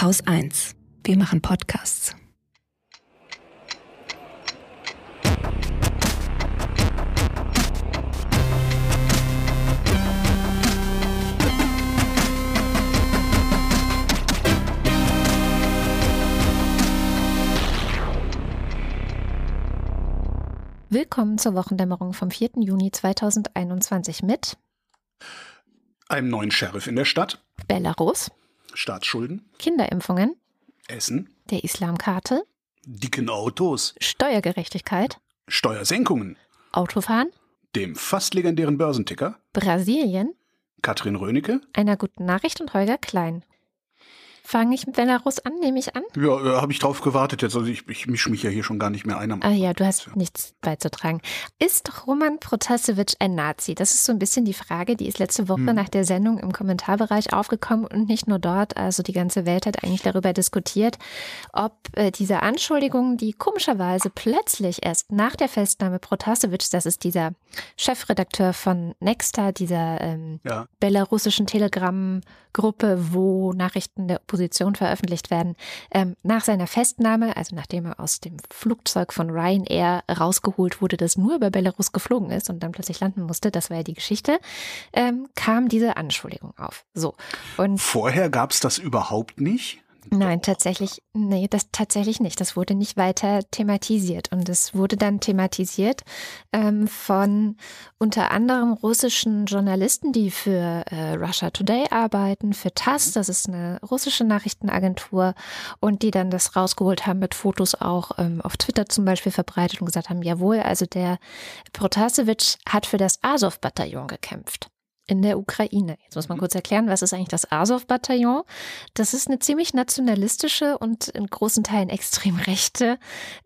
Haus 1. Wir machen Podcasts. Willkommen zur Wochendämmerung vom 4. Juni 2021 mit einem neuen Sheriff in der Stadt, Belarus, Staatsschulden, Kinderimpfungen, Essen, der Islamkarte, dicken Autos, Steuergerechtigkeit, Steuersenkungen, Autofahren, dem fast legendären Börsenticker, Brasilien, Katrin Rönecke, einer guten Nachricht und Holger Klein. Fange ich mit Belarus an, nehme ich an? Ja, äh, habe ich drauf gewartet jetzt. Also ich, ich mische mich ja hier schon gar nicht mehr ein. Ah ja, du hast nichts beizutragen. Ist Roman Protasevich ein Nazi? Das ist so ein bisschen die Frage, die ist letzte Woche hm. nach der Sendung im Kommentarbereich aufgekommen und nicht nur dort. Also die ganze Welt hat eigentlich darüber diskutiert, ob äh, diese Anschuldigungen, die komischerweise plötzlich erst nach der Festnahme Protasevich, das ist dieser Chefredakteur von Nexta, dieser ähm, ja. belarussischen Telegram-Gruppe, wo Nachrichten der Opposition Position veröffentlicht werden. Ähm, nach seiner Festnahme, also nachdem er aus dem Flugzeug von Ryanair rausgeholt wurde, das nur über Belarus geflogen ist und dann plötzlich landen musste, das war ja die Geschichte, ähm, kam diese Anschuldigung auf. So. Und Vorher gab es das überhaupt nicht? Nein, tatsächlich, nee, das tatsächlich nicht. Das wurde nicht weiter thematisiert. Und es wurde dann thematisiert ähm, von unter anderem russischen Journalisten, die für äh, Russia Today arbeiten, für TASS, das ist eine russische Nachrichtenagentur, und die dann das rausgeholt haben mit Fotos auch ähm, auf Twitter zum Beispiel verbreitet und gesagt haben, jawohl, also der Protasevich hat für das Azov-Bataillon gekämpft in der Ukraine. Jetzt muss man mhm. kurz erklären, was ist eigentlich das Azov-Bataillon? Das ist eine ziemlich nationalistische und in großen Teilen extrem rechte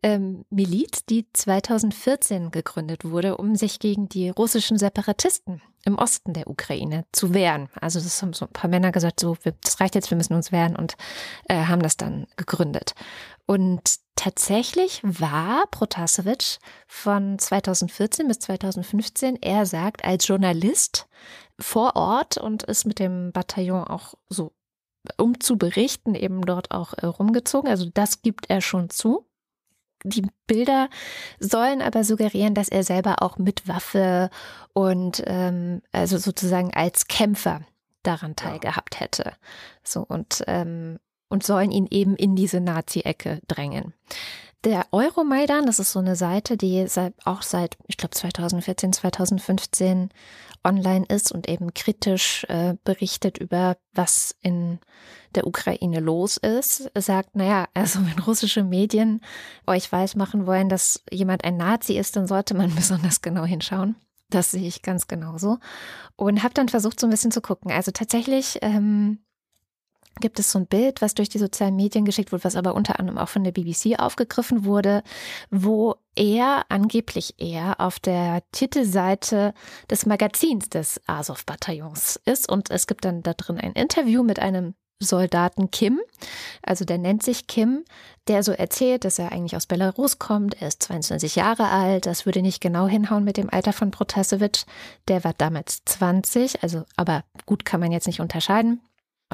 ähm, Miliz, die 2014 gegründet wurde, um sich gegen die russischen Separatisten im Osten der Ukraine zu wehren. Also das haben so ein paar Männer gesagt, so, das reicht jetzt, wir müssen uns wehren und äh, haben das dann gegründet. Und tatsächlich war Protasevich von 2014 bis 2015, er sagt, als Journalist vor Ort und ist mit dem Bataillon auch so, um zu berichten, eben dort auch äh, rumgezogen. Also das gibt er schon zu. Die Bilder sollen aber suggerieren, dass er selber auch mit Waffe und ähm, also sozusagen als Kämpfer daran teilgehabt hätte. So und ähm, und sollen ihn eben in diese Nazi-Ecke drängen. Der Euromaidan, das ist so eine Seite, die seit, auch seit, ich glaube, 2014, 2015 online ist und eben kritisch äh, berichtet über, was in der Ukraine los ist, sagt, naja, also wenn russische Medien euch weismachen wollen, dass jemand ein Nazi ist, dann sollte man besonders genau hinschauen. Das sehe ich ganz genauso. Und habe dann versucht, so ein bisschen zu gucken. Also tatsächlich ähm, gibt es so ein Bild, was durch die sozialen Medien geschickt wurde, was aber unter anderem auch von der BBC aufgegriffen wurde, wo er, angeblich er, auf der Titelseite des Magazins des Azov-Bataillons ist. Und es gibt dann da drin ein Interview mit einem Soldaten Kim, also der nennt sich Kim, der so erzählt, dass er eigentlich aus Belarus kommt, er ist 22 Jahre alt, das würde nicht genau hinhauen mit dem Alter von Protasevich, der war damals 20, also aber gut kann man jetzt nicht unterscheiden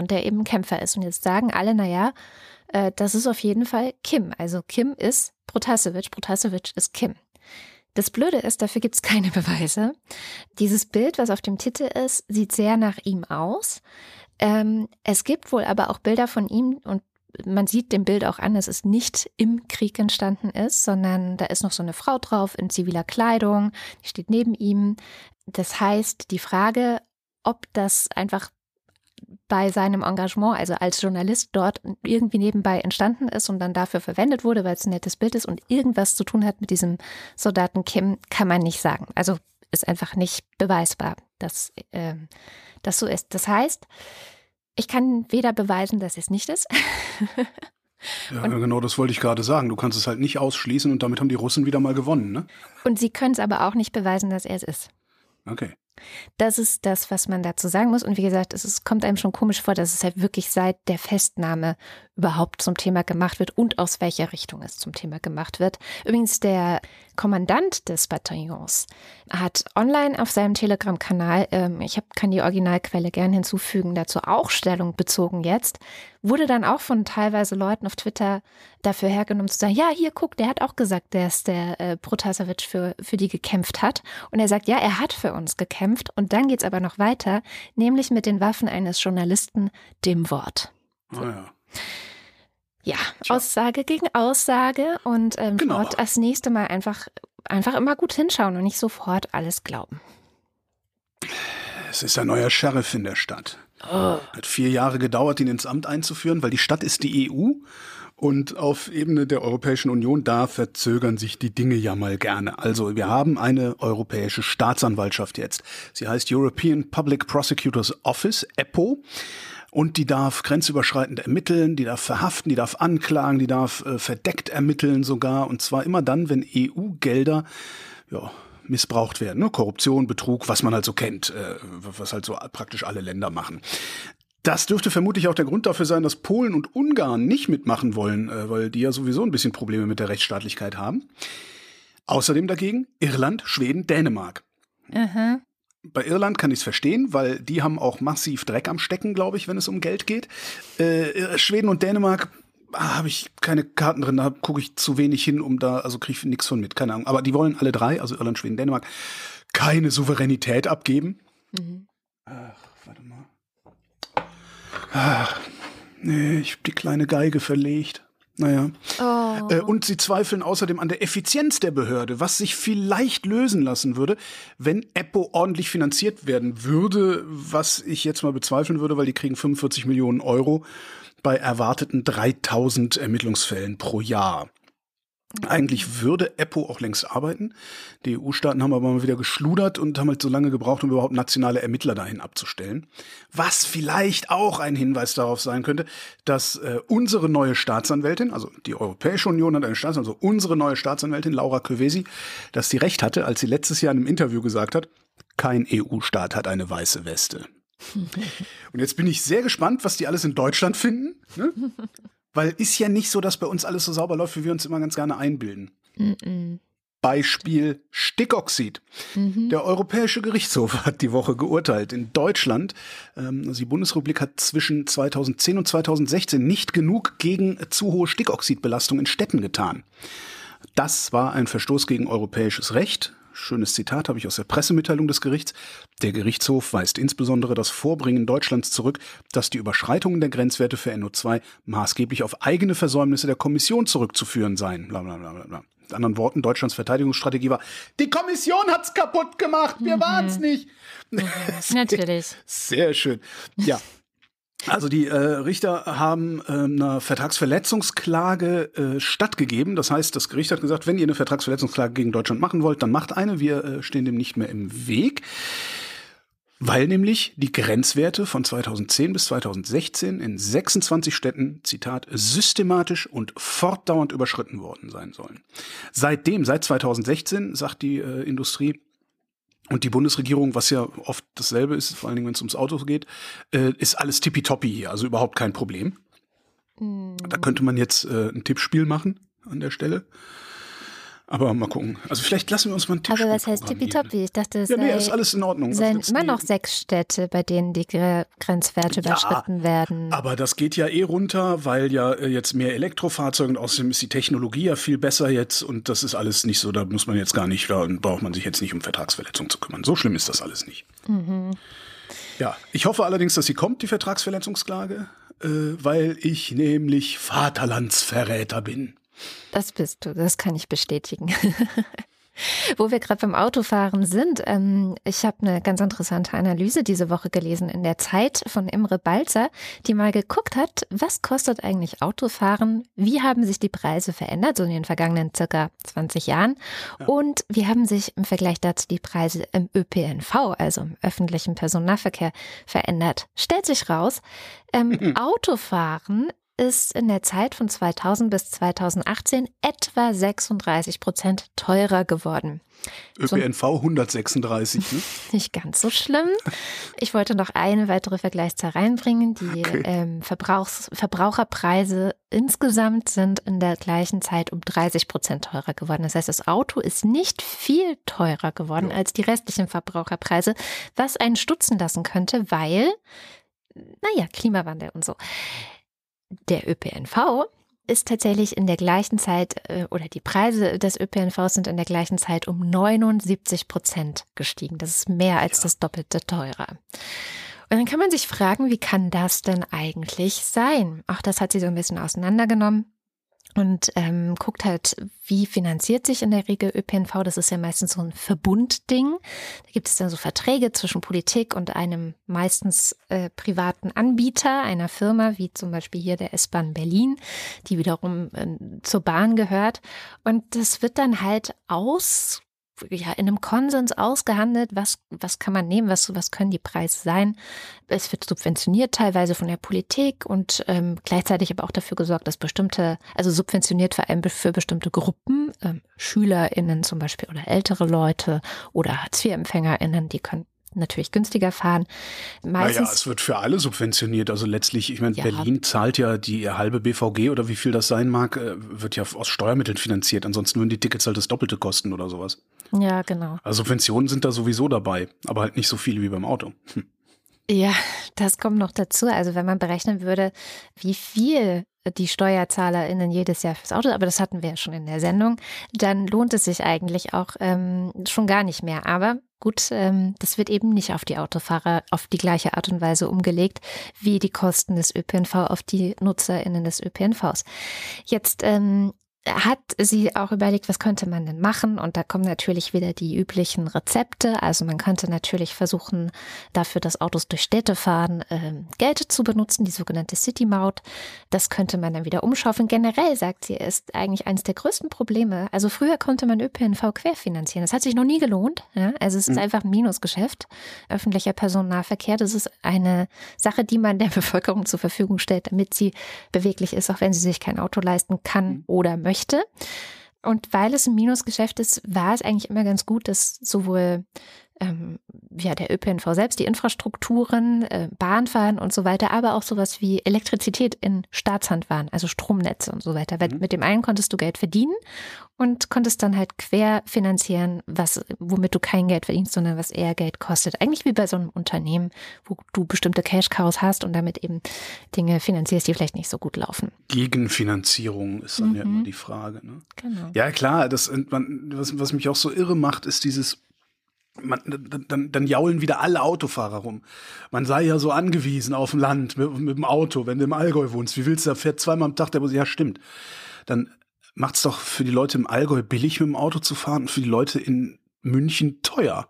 und der eben Kämpfer ist. Und jetzt sagen alle, naja, äh, das ist auf jeden Fall Kim. Also Kim ist Protasevich, Protasevich ist Kim. Das Blöde ist, dafür gibt es keine Beweise. Dieses Bild, was auf dem Titel ist, sieht sehr nach ihm aus. Ähm, es gibt wohl aber auch Bilder von ihm und man sieht dem Bild auch an, dass es nicht im Krieg entstanden ist, sondern da ist noch so eine Frau drauf in ziviler Kleidung, die steht neben ihm. Das heißt, die Frage, ob das einfach bei seinem Engagement, also als Journalist dort irgendwie nebenbei entstanden ist und dann dafür verwendet wurde, weil es ein nettes Bild ist und irgendwas zu tun hat mit diesem Soldaten Kim, kann man nicht sagen. Also ist einfach nicht beweisbar, dass äh, das so ist. Das heißt, ich kann weder beweisen, dass es nicht ist. ja, und, genau das wollte ich gerade sagen. Du kannst es halt nicht ausschließen und damit haben die Russen wieder mal gewonnen, ne? Und sie können es aber auch nicht beweisen, dass er es ist. Okay. Das ist das, was man dazu sagen muss. Und wie gesagt, es ist, kommt einem schon komisch vor, dass es halt wirklich seit der Festnahme überhaupt zum Thema gemacht wird und aus welcher Richtung es zum Thema gemacht wird. Übrigens, der Kommandant des Bataillons hat online auf seinem Telegram-Kanal, ähm, ich hab, kann die Originalquelle gern hinzufügen, dazu auch Stellung bezogen jetzt, wurde dann auch von teilweise Leuten auf Twitter dafür hergenommen zu sagen, ja, hier guck, der hat auch gesagt, dass der äh, Protasevich für, für die gekämpft hat. Und er sagt, ja, er hat für uns gekämpft. Und dann geht's aber noch weiter, nämlich mit den Waffen eines Journalisten, dem Wort. Ah, ja. Ja, Tja. Aussage gegen Aussage und ähm, genau. dort das nächste Mal einfach, einfach immer gut hinschauen und nicht sofort alles glauben. Es ist ein neuer Sheriff in der Stadt. Oh. Hat vier Jahre gedauert, ihn ins Amt einzuführen, weil die Stadt ist die EU und auf Ebene der Europäischen Union, da verzögern sich die Dinge ja mal gerne. Also wir haben eine europäische Staatsanwaltschaft jetzt. Sie heißt European Public Prosecutors Office, EPO. Und die darf grenzüberschreitend ermitteln, die darf verhaften, die darf anklagen, die darf äh, verdeckt ermitteln sogar. Und zwar immer dann, wenn EU-Gelder ja, missbraucht werden. Ne? Korruption, Betrug, was man halt so kennt, äh, was halt so praktisch alle Länder machen. Das dürfte vermutlich auch der Grund dafür sein, dass Polen und Ungarn nicht mitmachen wollen, äh, weil die ja sowieso ein bisschen Probleme mit der Rechtsstaatlichkeit haben. Außerdem dagegen Irland, Schweden, Dänemark. Aha. Bei Irland kann ich es verstehen, weil die haben auch massiv Dreck am Stecken, glaube ich, wenn es um Geld geht. Äh, Schweden und Dänemark ah, habe ich keine Karten drin, da gucke ich zu wenig hin, um da, also kriege ich nichts von mit, keine Ahnung. Aber die wollen alle drei, also Irland, Schweden, Dänemark, keine Souveränität abgeben. Mhm. Ach, warte mal. Ach, nee, ich habe die kleine Geige verlegt. Naja. Oh. Äh, und sie zweifeln außerdem an der Effizienz der Behörde, was sich vielleicht lösen lassen würde, wenn EPPO ordentlich finanziert werden würde, was ich jetzt mal bezweifeln würde, weil die kriegen 45 Millionen Euro bei erwarteten 3000 Ermittlungsfällen pro Jahr. Eigentlich würde EPPO auch längst arbeiten. Die EU-Staaten haben aber mal wieder geschludert und haben halt so lange gebraucht, um überhaupt nationale Ermittler dahin abzustellen. Was vielleicht auch ein Hinweis darauf sein könnte, dass äh, unsere neue Staatsanwältin, also die Europäische Union hat eine Staatsanwältin, also unsere neue Staatsanwältin Laura Kövesi, dass sie recht hatte, als sie letztes Jahr in einem Interview gesagt hat, kein EU-Staat hat eine weiße Weste. und jetzt bin ich sehr gespannt, was die alles in Deutschland finden. Ne? Weil ist ja nicht so, dass bei uns alles so sauber läuft, wie wir uns immer ganz gerne einbilden. Mm -mm. Beispiel Stickoxid. Mhm. Der Europäische Gerichtshof hat die Woche geurteilt. In Deutschland, ähm, also die Bundesrepublik hat zwischen 2010 und 2016 nicht genug gegen zu hohe Stickoxidbelastung in Städten getan. Das war ein Verstoß gegen europäisches Recht. Schönes Zitat habe ich aus der Pressemitteilung des Gerichts. Der Gerichtshof weist insbesondere das Vorbringen Deutschlands zurück, dass die Überschreitungen der Grenzwerte für NO2 maßgeblich auf eigene Versäumnisse der Kommission zurückzuführen seien. Blablabla. Mit anderen Worten, Deutschlands Verteidigungsstrategie war, die Kommission hat's kaputt gemacht, wir mhm. waren's nicht. Mhm. Natürlich. Sehr schön. Ja, also die äh, Richter haben äh, einer Vertragsverletzungsklage äh, stattgegeben. Das heißt, das Gericht hat gesagt, wenn ihr eine Vertragsverletzungsklage gegen Deutschland machen wollt, dann macht eine. Wir äh, stehen dem nicht mehr im Weg. Weil nämlich die Grenzwerte von 2010 bis 2016 in 26 Städten, Zitat, systematisch und fortdauernd überschritten worden sein sollen. Seitdem, seit 2016, sagt die äh, Industrie, und die Bundesregierung, was ja oft dasselbe ist, vor allen Dingen, wenn es ums Auto geht, äh, ist alles tippitoppi hier, also überhaupt kein Problem. Mhm. Da könnte man jetzt äh, ein Tippspiel machen an der Stelle. Aber mal gucken. Also vielleicht lassen wir uns mal einen Tipp Aber was heißt tippitoppi? Ich dachte, es ja, nee, ist alles in Ordnung. Es also sind immer noch sechs Städte, bei denen die Grenzwerte ja, überschritten werden. Aber das geht ja eh runter, weil ja äh, jetzt mehr Elektrofahrzeuge und außerdem ist die Technologie ja viel besser jetzt und das ist alles nicht so, da muss man jetzt gar nicht, da braucht man sich jetzt nicht um Vertragsverletzungen zu kümmern. So schlimm ist das alles nicht. Mhm. Ja, ich hoffe allerdings, dass sie kommt, die Vertragsverletzungsklage, äh, weil ich nämlich Vaterlandsverräter bin. Das bist du, das kann ich bestätigen. Wo wir gerade beim Autofahren sind, ähm, ich habe eine ganz interessante Analyse diese Woche gelesen in der Zeit von Imre Balzer, die mal geguckt hat, was kostet eigentlich Autofahren, wie haben sich die Preise verändert, so in den vergangenen circa 20 Jahren ja. und wie haben sich im Vergleich dazu die Preise im ÖPNV, also im öffentlichen Personennahverkehr, verändert. Stellt sich raus, ähm, Autofahren ist in der Zeit von 2000 bis 2018 etwa 36 Prozent teurer geworden. ÖPNV 136, ne? Nicht ganz so schlimm. Ich wollte noch eine weitere Vergleichszahl reinbringen. Die okay. ähm, Verbrauchs Verbraucherpreise insgesamt sind in der gleichen Zeit um 30 Prozent teurer geworden. Das heißt, das Auto ist nicht viel teurer geworden ja. als die restlichen Verbraucherpreise, was einen stutzen lassen könnte, weil, naja, Klimawandel und so. Der ÖPNV ist tatsächlich in der gleichen Zeit äh, oder die Preise des ÖPNVs sind in der gleichen Zeit um 79 Prozent gestiegen. Das ist mehr als ja. das Doppelte teurer. Und dann kann man sich fragen, wie kann das denn eigentlich sein? Auch das hat sie so ein bisschen auseinandergenommen und ähm, guckt halt, wie finanziert sich in der Regel ÖPNV. Das ist ja meistens so ein Verbundding. Da gibt es dann so Verträge zwischen Politik und einem meistens äh, privaten Anbieter, einer Firma, wie zum Beispiel hier der S-Bahn Berlin, die wiederum äh, zur Bahn gehört. Und das wird dann halt aus ja, in einem Konsens ausgehandelt, was, was kann man nehmen, was, was können die Preise sein. Es wird subventioniert teilweise von der Politik und ähm, gleichzeitig aber auch dafür gesorgt, dass bestimmte, also subventioniert vor allem für bestimmte Gruppen, ähm, SchülerInnen zum Beispiel oder ältere Leute oder Hartz-IV-EmpfängerInnen, die können natürlich günstiger fahren. Meistens, naja, es wird für alle subventioniert. Also letztlich, ich meine, ja. Berlin zahlt ja die halbe BVG oder wie viel das sein mag, äh, wird ja aus Steuermitteln finanziert. Ansonsten würden die Tickets halt das Doppelte kosten oder sowas. Ja, genau. Also Subventionen sind da sowieso dabei, aber halt nicht so viele wie beim Auto. Hm. Ja, das kommt noch dazu. Also wenn man berechnen würde, wie viel die SteuerzahlerInnen jedes Jahr fürs Auto, aber das hatten wir ja schon in der Sendung, dann lohnt es sich eigentlich auch ähm, schon gar nicht mehr. Aber gut, ähm, das wird eben nicht auf die Autofahrer auf die gleiche Art und Weise umgelegt, wie die Kosten des ÖPNV auf die NutzerInnen des ÖPNVs. Jetzt ähm, hat sie auch überlegt, was könnte man denn machen? Und da kommen natürlich wieder die üblichen Rezepte. Also man könnte natürlich versuchen, dafür, dass Autos durch Städte fahren, äh, Geld zu benutzen, die sogenannte City-Maut. Das könnte man dann wieder umschaufeln. Generell, sagt sie, ist eigentlich eines der größten Probleme. Also früher konnte man ÖPNV querfinanzieren. Das hat sich noch nie gelohnt. Ja? Also es ist mhm. einfach ein Minusgeschäft. Öffentlicher Personennahverkehr, das ist eine Sache, die man der Bevölkerung zur Verfügung stellt, damit sie beweglich ist, auch wenn sie sich kein Auto leisten kann mhm. oder möchte möchte. Und weil es ein Minusgeschäft ist, war es eigentlich immer ganz gut, dass sowohl ähm, ja, der ÖPNV selbst, die Infrastrukturen, äh, Bahnfahren und so weiter, aber auch sowas wie Elektrizität in Staatshand waren, also Stromnetze und so weiter. Mhm. Mit dem einen konntest du Geld verdienen und konntest dann halt quer finanzieren, was, womit du kein Geld verdienst, sondern was eher Geld kostet. Eigentlich wie bei so einem Unternehmen, wo du bestimmte Cash-Cows hast und damit eben Dinge finanzierst, die vielleicht nicht so gut laufen. Gegenfinanzierung ist dann mhm. ja immer die Frage. Ne? Genau. Ja, klar, das, was, was mich auch so irre macht, ist dieses man, dann, dann jaulen wieder alle Autofahrer rum. Man sei ja so angewiesen auf dem Land mit, mit dem Auto, wenn du im Allgäu wohnst. Wie willst du, da fährt zweimal am Tag der Bus. Ja, stimmt. Dann macht's doch für die Leute im Allgäu billig mit dem Auto zu fahren und für die Leute in München teuer.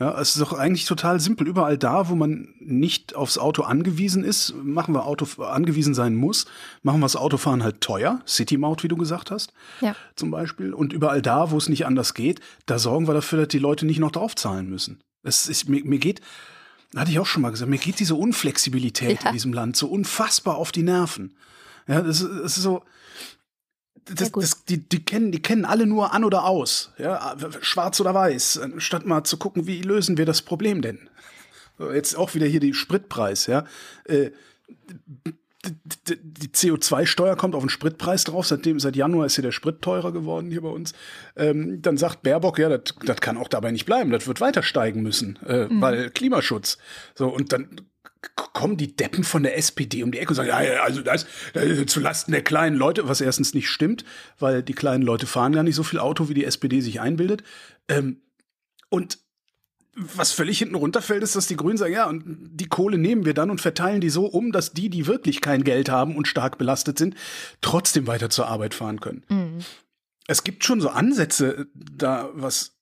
Ja, es ist doch eigentlich total simpel. Überall da, wo man nicht aufs Auto angewiesen ist, machen wir Auto angewiesen sein muss, machen wir das Autofahren halt teuer. City-Maut, wie du gesagt hast, ja. zum Beispiel. Und überall da, wo es nicht anders geht, da sorgen wir dafür, dass die Leute nicht noch draufzahlen müssen. Es ist, mir, mir geht, hatte ich auch schon mal gesagt, mir geht diese Unflexibilität ja. in diesem Land so unfassbar auf die Nerven. Ja, das, das ist so, das, das, die, die, kennen, die kennen alle nur an oder aus, ja, schwarz oder weiß, statt mal zu gucken, wie lösen wir das Problem denn? Jetzt auch wieder hier die Spritpreis, ja. Äh, die CO2-Steuer kommt auf den Spritpreis drauf. Seitdem, seit Januar ist hier der Sprit teurer geworden hier bei uns. Ähm, dann sagt Baerbock, ja, das kann auch dabei nicht bleiben. Das wird weiter steigen müssen, äh, mhm. weil Klimaschutz. So, und dann kommen die Deppen von der SPD um die Ecke und sagen, ja, also das äh, zu Lasten der kleinen Leute, was erstens nicht stimmt, weil die kleinen Leute fahren gar nicht so viel Auto, wie die SPD sich einbildet. Ähm, und was völlig hinten runterfällt, ist, dass die Grünen sagen, ja, und die Kohle nehmen wir dann und verteilen die so um, dass die, die wirklich kein Geld haben und stark belastet sind, trotzdem weiter zur Arbeit fahren können. Mhm. Es gibt schon so Ansätze, da was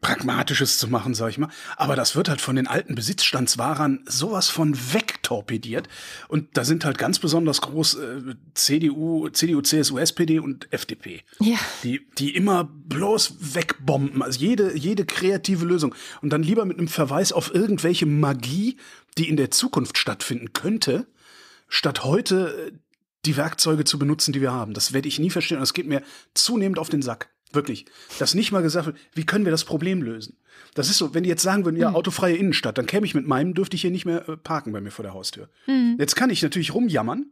Pragmatisches zu machen, sag ich mal. Aber das wird halt von den alten Besitzstandswahrern sowas von wegtorpediert. Und da sind halt ganz besonders groß äh, CDU, CDU, CSU, SPD und FDP. Ja. Die, die immer bloß wegbomben. Also jede, jede kreative Lösung. Und dann lieber mit einem Verweis auf irgendwelche Magie, die in der Zukunft stattfinden könnte, statt heute äh, die Werkzeuge zu benutzen, die wir haben. Das werde ich nie verstehen. Und das geht mir zunehmend auf den Sack. Wirklich. Dass nicht mal gesagt wird, wie können wir das Problem lösen? Das ist so, wenn die jetzt sagen würden, ja, hm. autofreie Innenstadt, dann käme ich mit meinem, dürfte ich hier nicht mehr äh, parken bei mir vor der Haustür. Mhm. Jetzt kann ich natürlich rumjammern.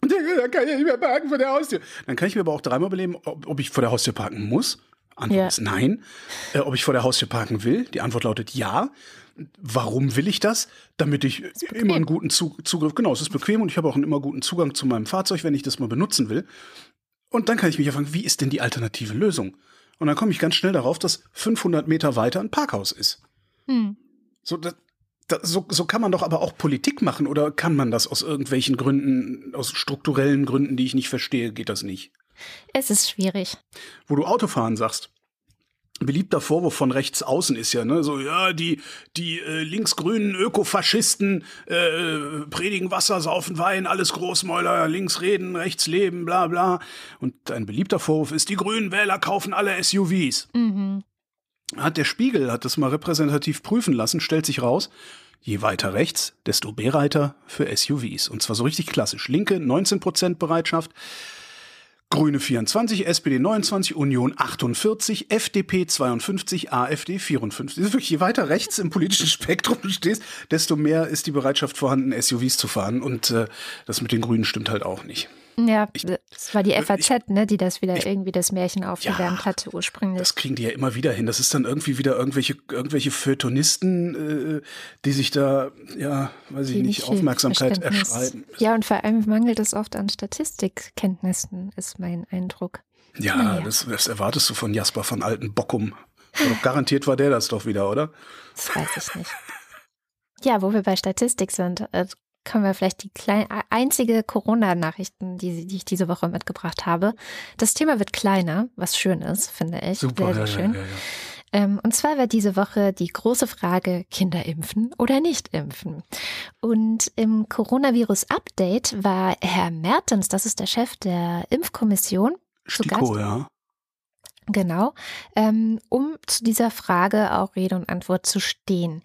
Und dann kann ich nicht mehr parken vor der Haustür. Dann kann ich mir aber auch dreimal überlegen, ob, ob ich vor der Haustür parken muss. Antwort ja. ist nein. Äh, ob ich vor der Haustür parken will? Die Antwort lautet ja. Warum will ich das? Damit ich immer einen guten Zugriff, genau, es ist bequem und ich habe auch einen immer guten Zugang zu meinem Fahrzeug, wenn ich das mal benutzen will. Und dann kann ich mich ja fragen, wie ist denn die alternative Lösung? Und dann komme ich ganz schnell darauf, dass 500 Meter weiter ein Parkhaus ist. Hm. So, das, das, so, so kann man doch aber auch Politik machen oder kann man das aus irgendwelchen Gründen, aus strukturellen Gründen, die ich nicht verstehe, geht das nicht? Es ist schwierig. Wo du Autofahren sagst, beliebter Vorwurf von rechts außen ist ja, ne, so, ja, die, die äh, linksgrünen Ökofaschisten äh, predigen Wasser, saufen Wein, alles Großmäuler, links reden, rechts leben, bla bla. Und ein beliebter Vorwurf ist, die grünen Wähler kaufen alle SUVs. Mhm. Hat der Spiegel, hat das mal repräsentativ prüfen lassen, stellt sich raus, je weiter rechts, desto bereiter für SUVs. Und zwar so richtig klassisch. Linke 19% Bereitschaft, Grüne 24, SPD 29, Union 48, FDP 52, AfD 54. Das ist wirklich, je weiter rechts im politischen Spektrum du stehst, desto mehr ist die Bereitschaft vorhanden, SUVs zu fahren. Und äh, das mit den Grünen stimmt halt auch nicht. Ja, ich, das war die FAZ, ich, ne, die das wieder ich, irgendwie das Märchen aufgewärmt ja, hatte ursprünglich. Das kriegen die ja immer wieder hin. Das ist dann irgendwie wieder irgendwelche, irgendwelche Feuilletonisten, äh, die sich da, ja, weiß ich nicht, Aufmerksamkeit erschreiben. Ja, und vor allem mangelt es oft an Statistikkenntnissen, ist mein Eindruck. Ja, naja. das, das erwartest du von Jasper von Alten Bockum. garantiert war der das doch wieder, oder? Das weiß ich nicht. Ja, wo wir bei Statistik sind, äh, können wir vielleicht die kleine, einzige Corona-Nachrichten, die, die, ich diese Woche mitgebracht habe. Das Thema wird kleiner, was schön ist, finde ich. Super, sehr, sehr ja, schön. Ja, ja, ähm, und zwar war diese Woche die große Frage, Kinder impfen oder nicht impfen. Und im Coronavirus-Update war Herr Mertens, das ist der Chef der Impfkommission, Stiko, ja. Genau, ähm, um zu dieser Frage auch Rede und Antwort zu stehen.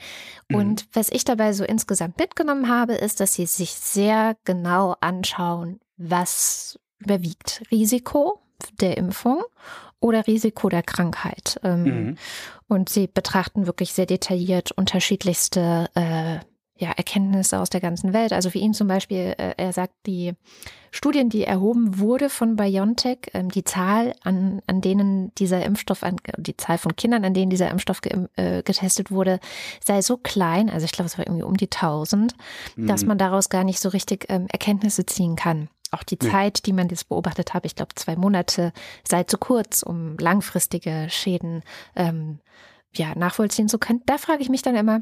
Mhm. Und was ich dabei so insgesamt mitgenommen habe, ist, dass sie sich sehr genau anschauen, was überwiegt. Risiko der Impfung oder Risiko der Krankheit. Ähm, mhm. Und sie betrachten wirklich sehr detailliert unterschiedlichste äh, ja, Erkenntnisse aus der ganzen Welt. Also für ihn zum Beispiel, äh, er sagt, die Studien, die erhoben wurde von BioNTech, ähm, die Zahl, an, an denen dieser Impfstoff, an, die Zahl von Kindern, an denen dieser Impfstoff ge, äh, getestet wurde, sei so klein, also ich glaube, es war irgendwie um die 1000, mhm. dass man daraus gar nicht so richtig ähm, Erkenntnisse ziehen kann. Auch die Zeit, die man das beobachtet hat, ich glaube zwei Monate, sei zu kurz, um langfristige Schäden ähm, ja, nachvollziehen zu können. Da frage ich mich dann immer,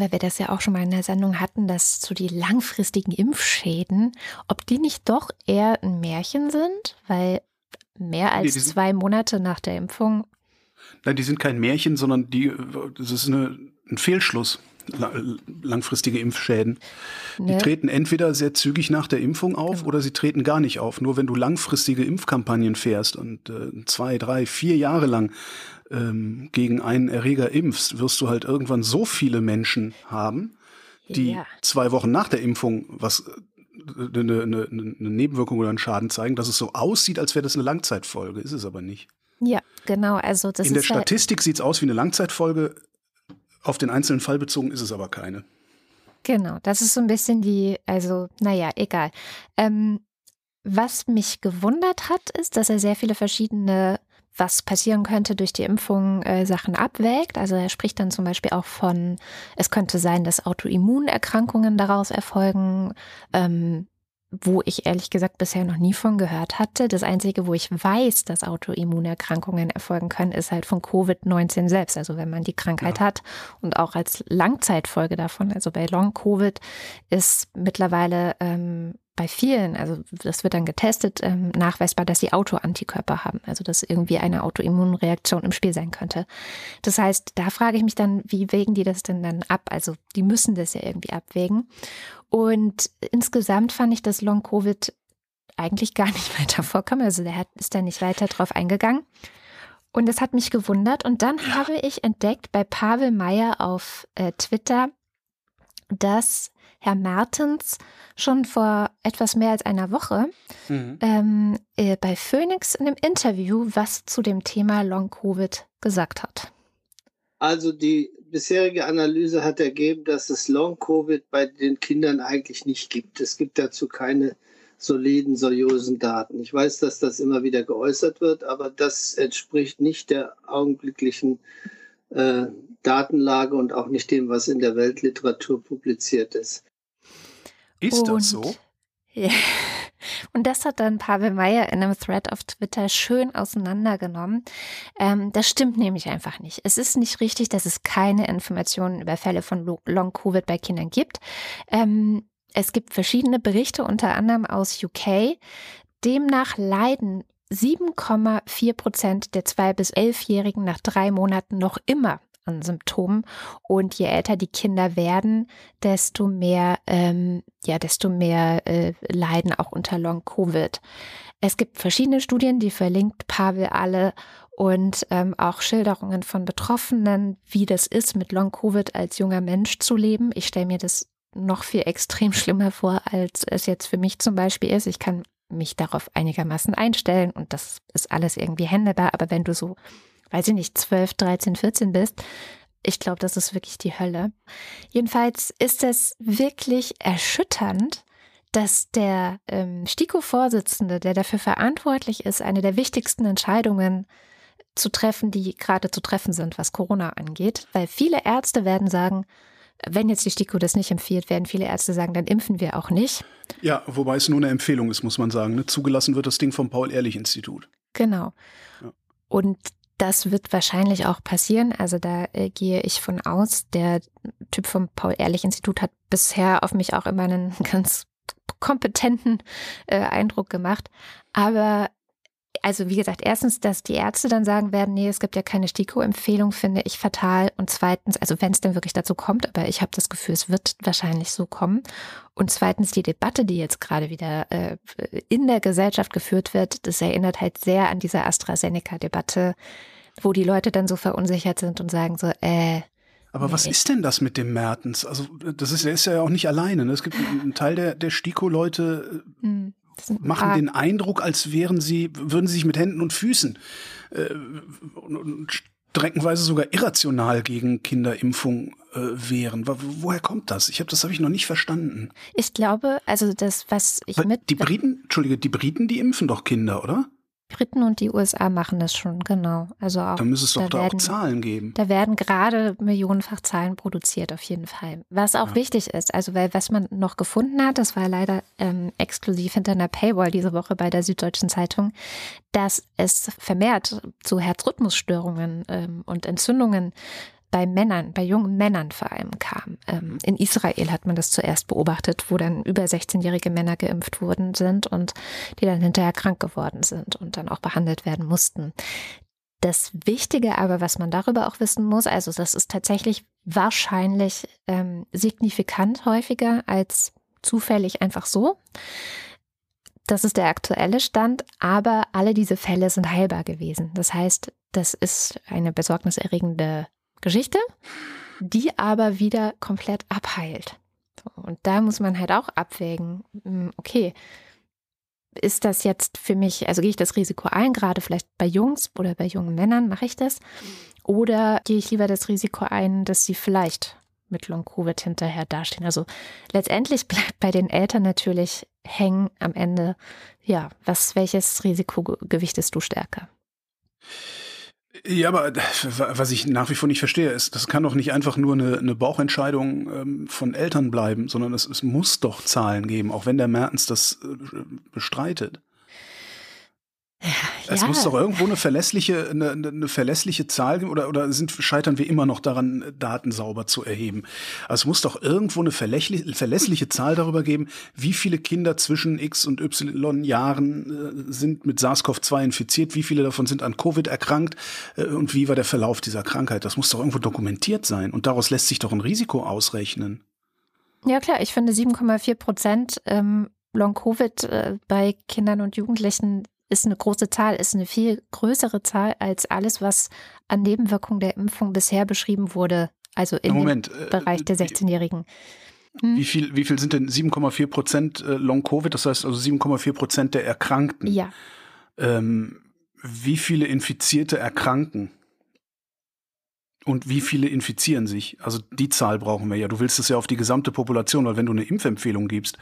weil wir das ja auch schon mal in der Sendung hatten, dass so die langfristigen Impfschäden, ob die nicht doch eher ein Märchen sind, weil mehr als nee, zwei Monate nach der Impfung. Nein, die sind kein Märchen, sondern die, das ist eine, ein Fehlschluss. Langfristige Impfschäden. Ne? Die treten entweder sehr zügig nach der Impfung auf genau. oder sie treten gar nicht auf. Nur wenn du langfristige Impfkampagnen fährst und äh, zwei, drei, vier Jahre lang ähm, gegen einen Erreger impfst, wirst du halt irgendwann so viele Menschen haben, die ja. zwei Wochen nach der Impfung was eine, äh, eine, eine Nebenwirkung oder einen Schaden zeigen, dass es so aussieht, als wäre das eine Langzeitfolge. Ist es aber nicht. Ja, genau. Also das In der Statistik halt sieht es aus wie eine Langzeitfolge. Auf den einzelnen Fall bezogen ist es aber keine. Genau, das ist so ein bisschen die, also, naja, egal. Ähm, was mich gewundert hat, ist, dass er sehr viele verschiedene was passieren könnte durch die Impfung, äh, Sachen abwägt. Also er spricht dann zum Beispiel auch von, es könnte sein, dass Autoimmunerkrankungen daraus erfolgen, ähm, wo ich ehrlich gesagt bisher noch nie von gehört hatte. Das Einzige, wo ich weiß, dass Autoimmunerkrankungen erfolgen können, ist halt von Covid-19 selbst. Also wenn man die Krankheit ja. hat und auch als Langzeitfolge davon, also bei Long-Covid ist mittlerweile ähm, bei vielen, also das wird dann getestet, ähm, nachweisbar, dass sie Autoantikörper haben, also dass irgendwie eine Autoimmunreaktion im Spiel sein könnte. Das heißt, da frage ich mich dann, wie wägen die das denn dann ab? Also die müssen das ja irgendwie abwägen. Und insgesamt fand ich, dass Long-Covid eigentlich gar nicht weiter vorkam. Also der hat, ist da nicht weiter drauf eingegangen. Und das hat mich gewundert. Und dann habe ich entdeckt bei Pavel Meyer auf äh, Twitter, dass Herr Mertens schon vor etwas mehr als einer Woche mhm. ähm, äh, bei Phoenix in einem Interview was zu dem Thema Long-Covid gesagt hat. Also die bisherige Analyse hat ergeben, dass es Long-Covid bei den Kindern eigentlich nicht gibt. Es gibt dazu keine soliden, seriösen Daten. Ich weiß, dass das immer wieder geäußert wird, aber das entspricht nicht der augenblicklichen äh, Datenlage und auch nicht dem, was in der Weltliteratur publiziert ist. Ist und, das so? Ja. Und das hat dann Pavel Meyer in einem Thread auf Twitter schön auseinandergenommen. Ähm, das stimmt nämlich einfach nicht. Es ist nicht richtig, dass es keine Informationen über Fälle von Long-Covid bei Kindern gibt. Ähm, es gibt verschiedene Berichte, unter anderem aus UK. Demnach leiden 7,4 Prozent der zwei bis elfjährigen nach drei Monaten noch immer an Symptomen. Und je älter die Kinder werden, desto mehr, ähm, ja, desto mehr äh, leiden auch unter Long-Covid. Es gibt verschiedene Studien, die verlinkt Pavel alle und ähm, auch Schilderungen von Betroffenen, wie das ist, mit Long-Covid als junger Mensch zu leben. Ich stelle mir das noch viel extrem schlimmer vor, als es jetzt für mich zum Beispiel ist. Ich kann mich darauf einigermaßen einstellen und das ist alles irgendwie händelbar. Aber wenn du so, weiß ich nicht, 12, 13, 14 bist, ich glaube, das ist wirklich die Hölle. Jedenfalls ist es wirklich erschütternd, dass der ähm, STIKO-Vorsitzende, der dafür verantwortlich ist, eine der wichtigsten Entscheidungen zu treffen, die gerade zu treffen sind, was Corona angeht, weil viele Ärzte werden sagen, wenn jetzt die STIKO das nicht empfiehlt, werden viele Ärzte sagen, dann impfen wir auch nicht. Ja, wobei es nur eine Empfehlung ist, muss man sagen. Ne? Zugelassen wird das Ding vom Paul-Ehrlich-Institut. Genau. Ja. Und das wird wahrscheinlich auch passieren. Also da äh, gehe ich von aus. Der Typ vom Paul-Ehrlich-Institut hat bisher auf mich auch immer einen ganz kompetenten äh, Eindruck gemacht. Aber also wie gesagt, erstens, dass die Ärzte dann sagen werden, nee, es gibt ja keine STIKO-Empfehlung, finde ich fatal. Und zweitens, also wenn es denn wirklich dazu kommt, aber ich habe das Gefühl, es wird wahrscheinlich so kommen. Und zweitens, die Debatte, die jetzt gerade wieder äh, in der Gesellschaft geführt wird, das erinnert halt sehr an diese AstraZeneca-Debatte, wo die Leute dann so verunsichert sind und sagen so, äh, aber nee. was ist denn das mit dem Mertens? Also, das ist, der ist ja auch nicht alleine. Ne? Es gibt einen Teil der, der STIKO-Leute, mhm machen den Eindruck, als wären sie, würden sie sich mit Händen und Füßen äh, und, und streckenweise sogar irrational gegen Kinderimpfung äh, wehren. Woher kommt das? Ich habe das habe ich noch nicht verstanden. Ich glaube, also das was ich mit die Briten, entschuldige, die Briten, die impfen doch Kinder, oder? Briten und die USA machen das schon, genau. Also auch, da müsste es doch da, da werden, auch Zahlen geben. Da werden gerade millionenfach Zahlen produziert, auf jeden Fall. Was auch ja. wichtig ist, also weil was man noch gefunden hat, das war leider ähm, exklusiv hinter einer Paywall diese Woche bei der Süddeutschen Zeitung, dass es vermehrt zu Herzrhythmusstörungen ähm, und Entzündungen bei Männern, bei jungen Männern vor allem kam. Ähm, in Israel hat man das zuerst beobachtet, wo dann über 16-jährige Männer geimpft worden sind und die dann hinterher krank geworden sind und dann auch behandelt werden mussten. Das Wichtige aber, was man darüber auch wissen muss, also das ist tatsächlich wahrscheinlich ähm, signifikant häufiger als zufällig einfach so. Das ist der aktuelle Stand, aber alle diese Fälle sind heilbar gewesen. Das heißt, das ist eine besorgniserregende Geschichte, die aber wieder komplett abheilt. und da muss man halt auch abwägen, hm, okay, ist das jetzt für mich, also gehe ich das Risiko ein, gerade vielleicht bei Jungs oder bei jungen Männern mache ich das? Oder gehe ich lieber das Risiko ein, dass sie vielleicht mit Long-Covid hinterher dastehen? Also letztendlich bleibt bei den Eltern natürlich hängen am Ende, ja, was, welches Risiko gewichtest du stärker? Ja, aber was ich nach wie vor nicht verstehe, ist, das kann doch nicht einfach nur eine, eine Bauchentscheidung ähm, von Eltern bleiben, sondern es, es muss doch Zahlen geben, auch wenn der Mertens das äh, bestreitet. Es ja. muss doch irgendwo eine verlässliche, eine, eine verlässliche Zahl geben oder, oder sind, scheitern wir immer noch daran, Daten sauber zu erheben? Also es muss doch irgendwo eine verlässliche, verlässliche Zahl darüber geben, wie viele Kinder zwischen X und Y Jahren äh, sind mit SARS-CoV-2 infiziert, wie viele davon sind an Covid erkrankt äh, und wie war der Verlauf dieser Krankheit. Das muss doch irgendwo dokumentiert sein und daraus lässt sich doch ein Risiko ausrechnen. Ja klar, ich finde 7,4 Prozent ähm, Long-Covid äh, bei Kindern und Jugendlichen ist eine große Zahl, ist eine viel größere Zahl als alles, was an Nebenwirkungen der Impfung bisher beschrieben wurde. Also im Moment, Bereich der 16-Jährigen. Hm. Wie viel, wie viel sind denn 7,4 Prozent äh, Long-Covid? Das heißt also 7,4 Prozent der Erkrankten. Ja. Ähm, wie viele Infizierte erkranken? Und wie viele infizieren sich? Also die Zahl brauchen wir ja. Du willst es ja auf die gesamte Population, weil wenn du eine Impfempfehlung gibst,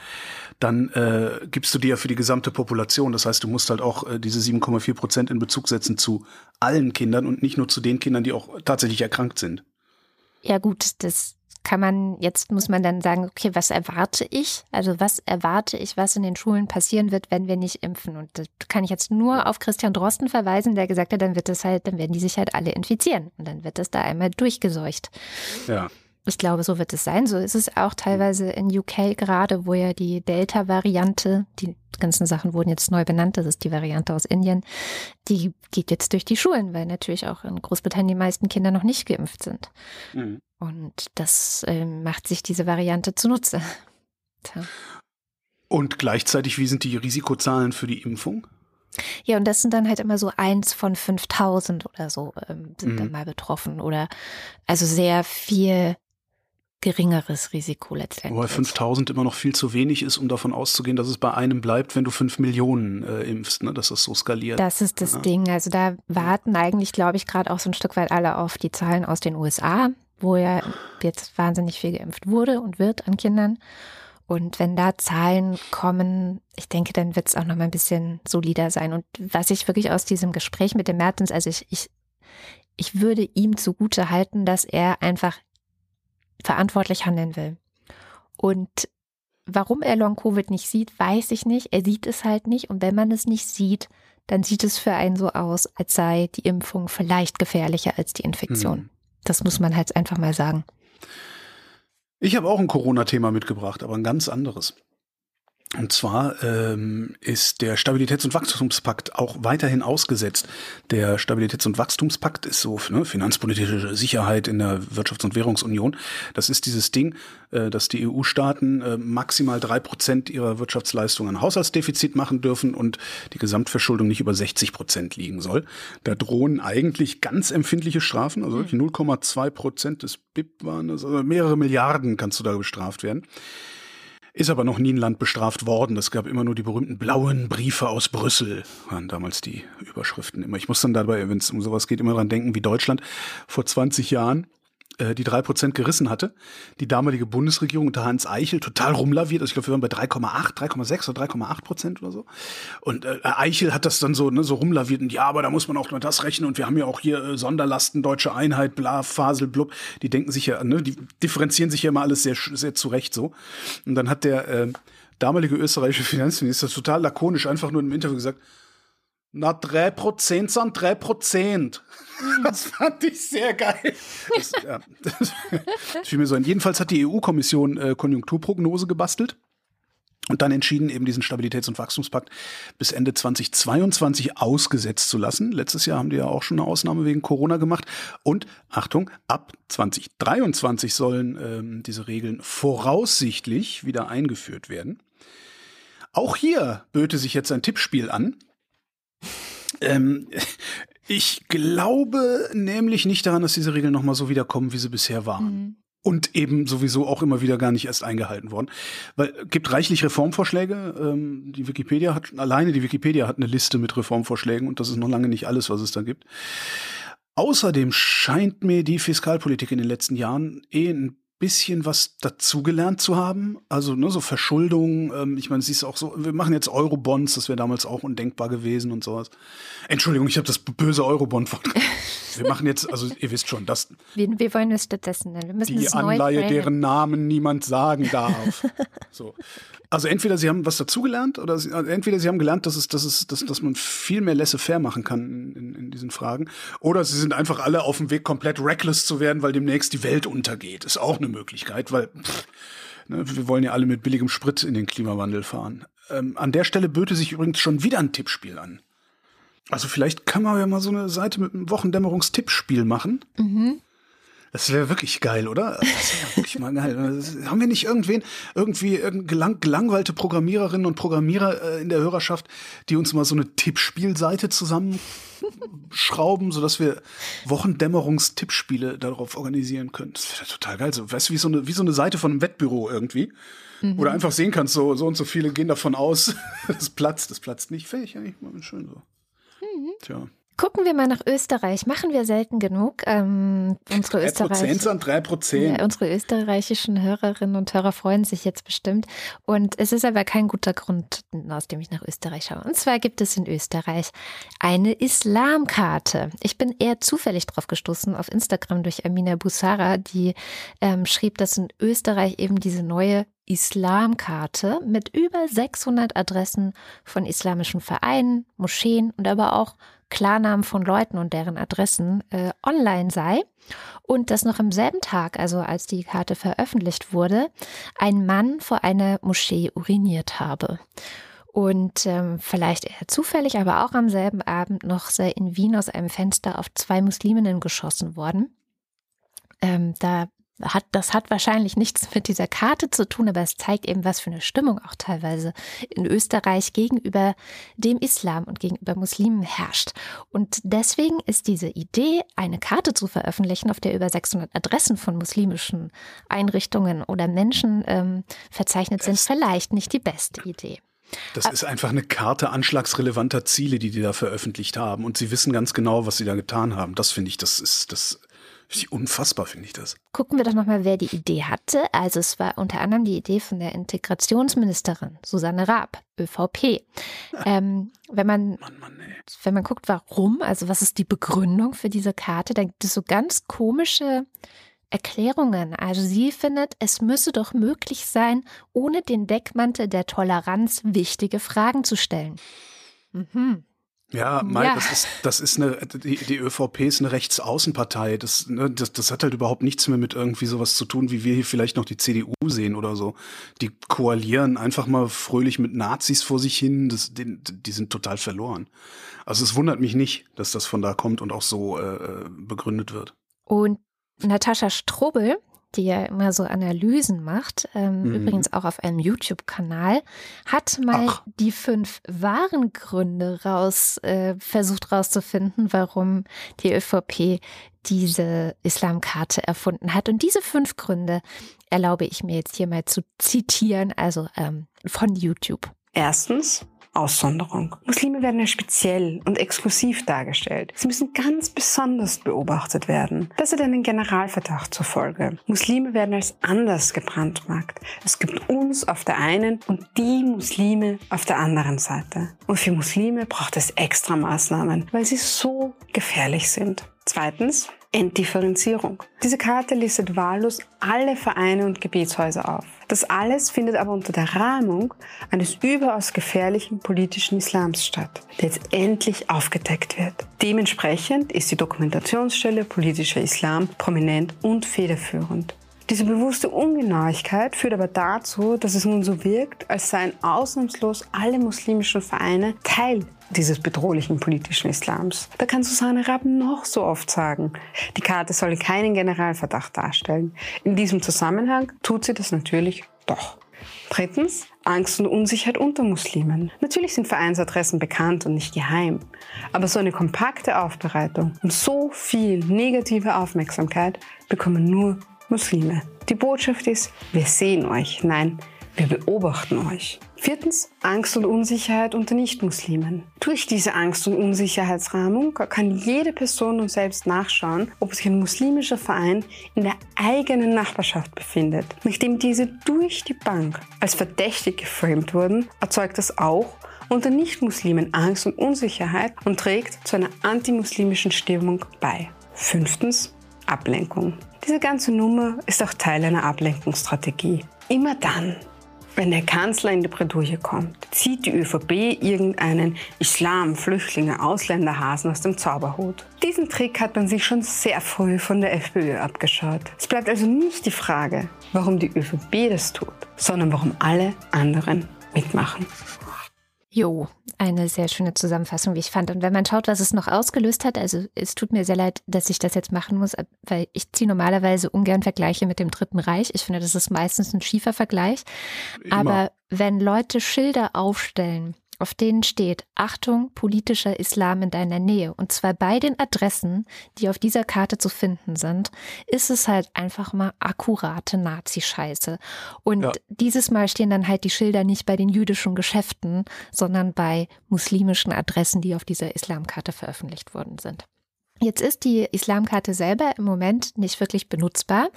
dann äh, gibst du die ja für die gesamte Population. Das heißt, du musst halt auch äh, diese 7,4 Prozent in Bezug setzen zu allen Kindern und nicht nur zu den Kindern, die auch tatsächlich erkrankt sind. Ja gut, das kann man, jetzt muss man dann sagen, okay, was erwarte ich? Also was erwarte ich, was in den Schulen passieren wird, wenn wir nicht impfen? Und das kann ich jetzt nur auf Christian Drosten verweisen, der gesagt hat, dann wird es halt, dann werden die sich halt alle infizieren. Und dann wird es da einmal durchgeseucht. Ja. Ich glaube, so wird es sein. So ist es auch teilweise in UK gerade, wo ja die Delta-Variante, die ganzen Sachen wurden jetzt neu benannt, das ist die Variante aus Indien, die geht jetzt durch die Schulen, weil natürlich auch in Großbritannien die meisten Kinder noch nicht geimpft sind. Mhm. Und das äh, macht sich diese Variante zunutze. Tja. Und gleichzeitig, wie sind die Risikozahlen für die Impfung? Ja, und das sind dann halt immer so eins von 5000 oder so ähm, sind mhm. dann mal betroffen oder also sehr viel geringeres Risiko letztendlich. Wobei 5000 immer noch viel zu wenig ist, um davon auszugehen, dass es bei einem bleibt, wenn du 5 Millionen äh, impfst, ne? dass das so skaliert. Das ist das ja. Ding. Also da warten eigentlich, glaube ich, gerade auch so ein Stück weit alle auf die Zahlen aus den USA, wo ja jetzt wahnsinnig viel geimpft wurde und wird an Kindern. Und wenn da Zahlen kommen, ich denke, dann wird es auch noch mal ein bisschen solider sein. Und was ich wirklich aus diesem Gespräch mit dem Mertens, also ich, ich, ich würde ihm zugute halten, dass er einfach verantwortlich handeln will. Und warum er Long-Covid nicht sieht, weiß ich nicht. Er sieht es halt nicht. Und wenn man es nicht sieht, dann sieht es für einen so aus, als sei die Impfung vielleicht gefährlicher als die Infektion. Hm. Das muss man halt einfach mal sagen. Ich habe auch ein Corona-Thema mitgebracht, aber ein ganz anderes. Und zwar ähm, ist der Stabilitäts- und Wachstumspakt auch weiterhin ausgesetzt. Der Stabilitäts- und Wachstumspakt ist so ne, finanzpolitische Sicherheit in der Wirtschafts- und Währungsunion. Das ist dieses Ding, äh, dass die EU-Staaten äh, maximal drei Prozent ihrer Wirtschaftsleistung an Haushaltsdefizit machen dürfen und die Gesamtverschuldung nicht über 60 Prozent liegen soll. Da drohen eigentlich ganz empfindliche Strafen, also 0,2 hm. Prozent des BIP waren also mehrere Milliarden kannst du da bestraft werden. Ist aber noch nie ein Land bestraft worden. Es gab immer nur die berühmten blauen Briefe aus Brüssel, waren damals die Überschriften immer. Ich muss dann dabei, wenn es um sowas geht, immer dran denken, wie Deutschland vor 20 Jahren die drei Prozent gerissen hatte. Die damalige Bundesregierung unter Hans Eichel total rumlaviert. Also ich glaube, wir waren bei 3,8, 3,6 oder 3,8 Prozent oder so. Und äh, Eichel hat das dann so, ne, so rumlaviert und ja, aber da muss man auch mal das rechnen und wir haben ja auch hier äh, Sonderlasten, deutsche Einheit, bla, Fasel, blub. Die denken sich ja, ne, die differenzieren sich ja mal alles sehr, sehr zurecht so. Und dann hat der äh, damalige österreichische Finanzminister total lakonisch einfach nur im Interview gesagt, na, drei Prozent sind drei Prozent. Mhm. Das fand ich sehr geil. Das, ja, das, das fiel mir so ein. Jedenfalls hat die EU-Kommission äh, Konjunkturprognose gebastelt und dann entschieden, eben diesen Stabilitäts- und Wachstumspakt bis Ende 2022 ausgesetzt zu lassen. Letztes Jahr haben die ja auch schon eine Ausnahme wegen Corona gemacht. Und Achtung, ab 2023 sollen ähm, diese Regeln voraussichtlich wieder eingeführt werden. Auch hier böte sich jetzt ein Tippspiel an. Ähm, ich glaube nämlich nicht daran, dass diese Regeln nochmal so wiederkommen, wie sie bisher waren. Mhm. Und eben sowieso auch immer wieder gar nicht erst eingehalten worden. Weil gibt reichlich Reformvorschläge. Ähm, die Wikipedia hat, alleine die Wikipedia hat eine Liste mit Reformvorschlägen und das ist noch lange nicht alles, was es da gibt. Außerdem scheint mir die Fiskalpolitik in den letzten Jahren eh ein bisschen was dazugelernt zu haben. Also ne, so Verschuldung. Ähm, ich meine, es ist auch so, wir machen jetzt Eurobonds, das wäre damals auch undenkbar gewesen und sowas. Entschuldigung, ich habe das böse Eurobond-Wort. wir machen jetzt, also ihr wisst schon, dass wir, wir wollen es stattdessen nennen. Wir müssen die Anleihe, deren Namen niemand sagen darf. so. Also entweder sie haben was dazugelernt oder sie, also entweder sie haben gelernt, dass es, dass es, dass, dass man viel mehr laissez-faire machen kann in, in, diesen Fragen, oder sie sind einfach alle auf dem Weg, komplett reckless zu werden, weil demnächst die Welt untergeht. Ist auch eine Möglichkeit, weil pff, ne, wir wollen ja alle mit billigem Sprit in den Klimawandel fahren. Ähm, an der Stelle böte sich übrigens schon wieder ein Tippspiel an. Also vielleicht kann man ja mal so eine Seite mit einem Wochendämmerungstippspiel machen. Mhm. Das wäre wirklich geil, oder? Das wäre wirklich mal geil. Haben wir nicht irgendwen, irgendwie gelang, gelangweilte Programmiererinnen und Programmierer äh, in der Hörerschaft, die uns mal so eine Tippspielseite zusammenschrauben, sodass wir Wochendämmerungstippspiele darauf organisieren können? Das wäre total geil. So, weißt du, wie so eine, wie so eine Seite von einem Wettbüro irgendwie. Mhm. Wo du einfach sehen kannst, so, so und so viele gehen davon aus, das platzt, das platzt nicht. Ich eigentlich mal schön so. Mhm. Tja. Gucken wir mal nach Österreich. Machen wir selten genug. Ähm, unsere, 3 Österreich an 3 Prozent. Ja, unsere österreichischen Hörerinnen und Hörer freuen sich jetzt bestimmt. Und es ist aber kein guter Grund, aus dem ich nach Österreich schaue. Und zwar gibt es in Österreich eine Islamkarte. Ich bin eher zufällig drauf gestoßen auf Instagram durch Amina Busara, die ähm, schrieb, dass in Österreich eben diese neue Islamkarte mit über 600 Adressen von islamischen Vereinen, Moscheen und aber auch Klarnamen von Leuten und deren Adressen äh, online sei und dass noch am selben Tag, also als die Karte veröffentlicht wurde, ein Mann vor einer Moschee uriniert habe. Und ähm, vielleicht eher zufällig, aber auch am selben Abend noch sei in Wien aus einem Fenster auf zwei Musliminnen geschossen worden. Ähm, da hat, das hat wahrscheinlich nichts mit dieser Karte zu tun, aber es zeigt eben, was für eine Stimmung auch teilweise in Österreich gegenüber dem Islam und gegenüber Muslimen herrscht. Und deswegen ist diese Idee, eine Karte zu veröffentlichen, auf der über 600 Adressen von muslimischen Einrichtungen oder Menschen ähm, verzeichnet sind, vielleicht nicht die beste Idee. Das ist einfach eine Karte anschlagsrelevanter Ziele, die die da veröffentlicht haben. Und sie wissen ganz genau, was sie da getan haben. Das finde ich, das ist, das Unfassbar finde ich das. Gucken wir doch nochmal, wer die Idee hatte. Also es war unter anderem die Idee von der Integrationsministerin Susanne Raab, ÖVP. Ähm, wenn, man, Mann, Mann, wenn man guckt, warum, also was ist die Begründung für diese Karte, dann gibt es so ganz komische Erklärungen. Also sie findet, es müsse doch möglich sein, ohne den Deckmantel der Toleranz wichtige Fragen zu stellen. Mhm. Ja, Mai, ja. das ist, das ist eine, die, die ÖVP ist eine Rechtsaußenpartei. Das, ne, das, das hat halt überhaupt nichts mehr mit irgendwie sowas zu tun, wie wir hier vielleicht noch die CDU sehen oder so. Die koalieren einfach mal fröhlich mit Nazis vor sich hin. Das, die, die sind total verloren. Also es wundert mich nicht, dass das von da kommt und auch so äh, äh begründet wird. Und Natascha Strobel, die ja immer so Analysen macht, ähm, mhm. übrigens auch auf einem YouTube-Kanal, hat mal Ach. die fünf wahren Gründe raus, äh, versucht rauszufinden, warum die ÖVP diese Islamkarte erfunden hat. Und diese fünf Gründe erlaube ich mir jetzt hier mal zu zitieren, also ähm, von YouTube. Erstens, Aussonderung. Muslime werden als speziell und exklusiv dargestellt. Sie müssen ganz besonders beobachtet werden. Das hat einen Generalverdacht zur Folge. Muslime werden als anders gebrandmarkt. Es gibt uns auf der einen und die Muslime auf der anderen Seite. Und für Muslime braucht es extra Maßnahmen, weil sie so gefährlich sind. Zweitens, Entdifferenzierung. Diese Karte listet wahllos alle Vereine und Gebetshäuser auf. Das alles findet aber unter der Rahmung eines überaus gefährlichen politischen Islams statt, der jetzt endlich aufgedeckt wird. Dementsprechend ist die Dokumentationsstelle politischer Islam prominent und federführend. Diese bewusste Ungenauigkeit führt aber dazu, dass es nun so wirkt, als seien ausnahmslos alle muslimischen Vereine Teil dieses bedrohlichen politischen Islams. Da kann Susanne Raab noch so oft sagen, die Karte solle keinen Generalverdacht darstellen. In diesem Zusammenhang tut sie das natürlich doch. Drittens, Angst und Unsicherheit unter Muslimen. Natürlich sind Vereinsadressen bekannt und nicht geheim, aber so eine kompakte Aufbereitung und so viel negative Aufmerksamkeit bekommen nur Muslime. Die Botschaft ist, wir sehen euch. Nein, wir beobachten euch. Viertens, Angst und Unsicherheit unter Nichtmuslimen. Durch diese Angst- und Unsicherheitsrahmung kann jede Person nun selbst nachschauen, ob sich ein muslimischer Verein in der eigenen Nachbarschaft befindet. Nachdem diese durch die Bank als verdächtig geframed wurden, erzeugt das auch unter Nichtmuslimen Angst und Unsicherheit und trägt zu einer antimuslimischen Stimmung bei. Fünftens, Ablenkung. Diese ganze Nummer ist auch Teil einer Ablenkungsstrategie. Immer dann, wenn der Kanzler in die Bredouille kommt, zieht die ÖVP irgendeinen Islam, Flüchtlinge, Ausländerhasen aus dem Zauberhut. Diesen Trick hat man sich schon sehr früh von der FPÖ abgeschaut. Es bleibt also nicht die Frage, warum die ÖVP das tut, sondern warum alle anderen mitmachen. Jo, eine sehr schöne Zusammenfassung, wie ich fand. Und wenn man schaut, was es noch ausgelöst hat, also es tut mir sehr leid, dass ich das jetzt machen muss, weil ich ziehe normalerweise ungern Vergleiche mit dem Dritten Reich. Ich finde, das ist meistens ein schiefer Vergleich. Immer. Aber wenn Leute Schilder aufstellen, auf denen steht Achtung, politischer Islam in deiner Nähe. Und zwar bei den Adressen, die auf dieser Karte zu finden sind, ist es halt einfach mal akkurate Nazi-Scheiße. Und ja. dieses Mal stehen dann halt die Schilder nicht bei den jüdischen Geschäften, sondern bei muslimischen Adressen, die auf dieser Islamkarte veröffentlicht worden sind. Jetzt ist die Islamkarte selber im Moment nicht wirklich benutzbar.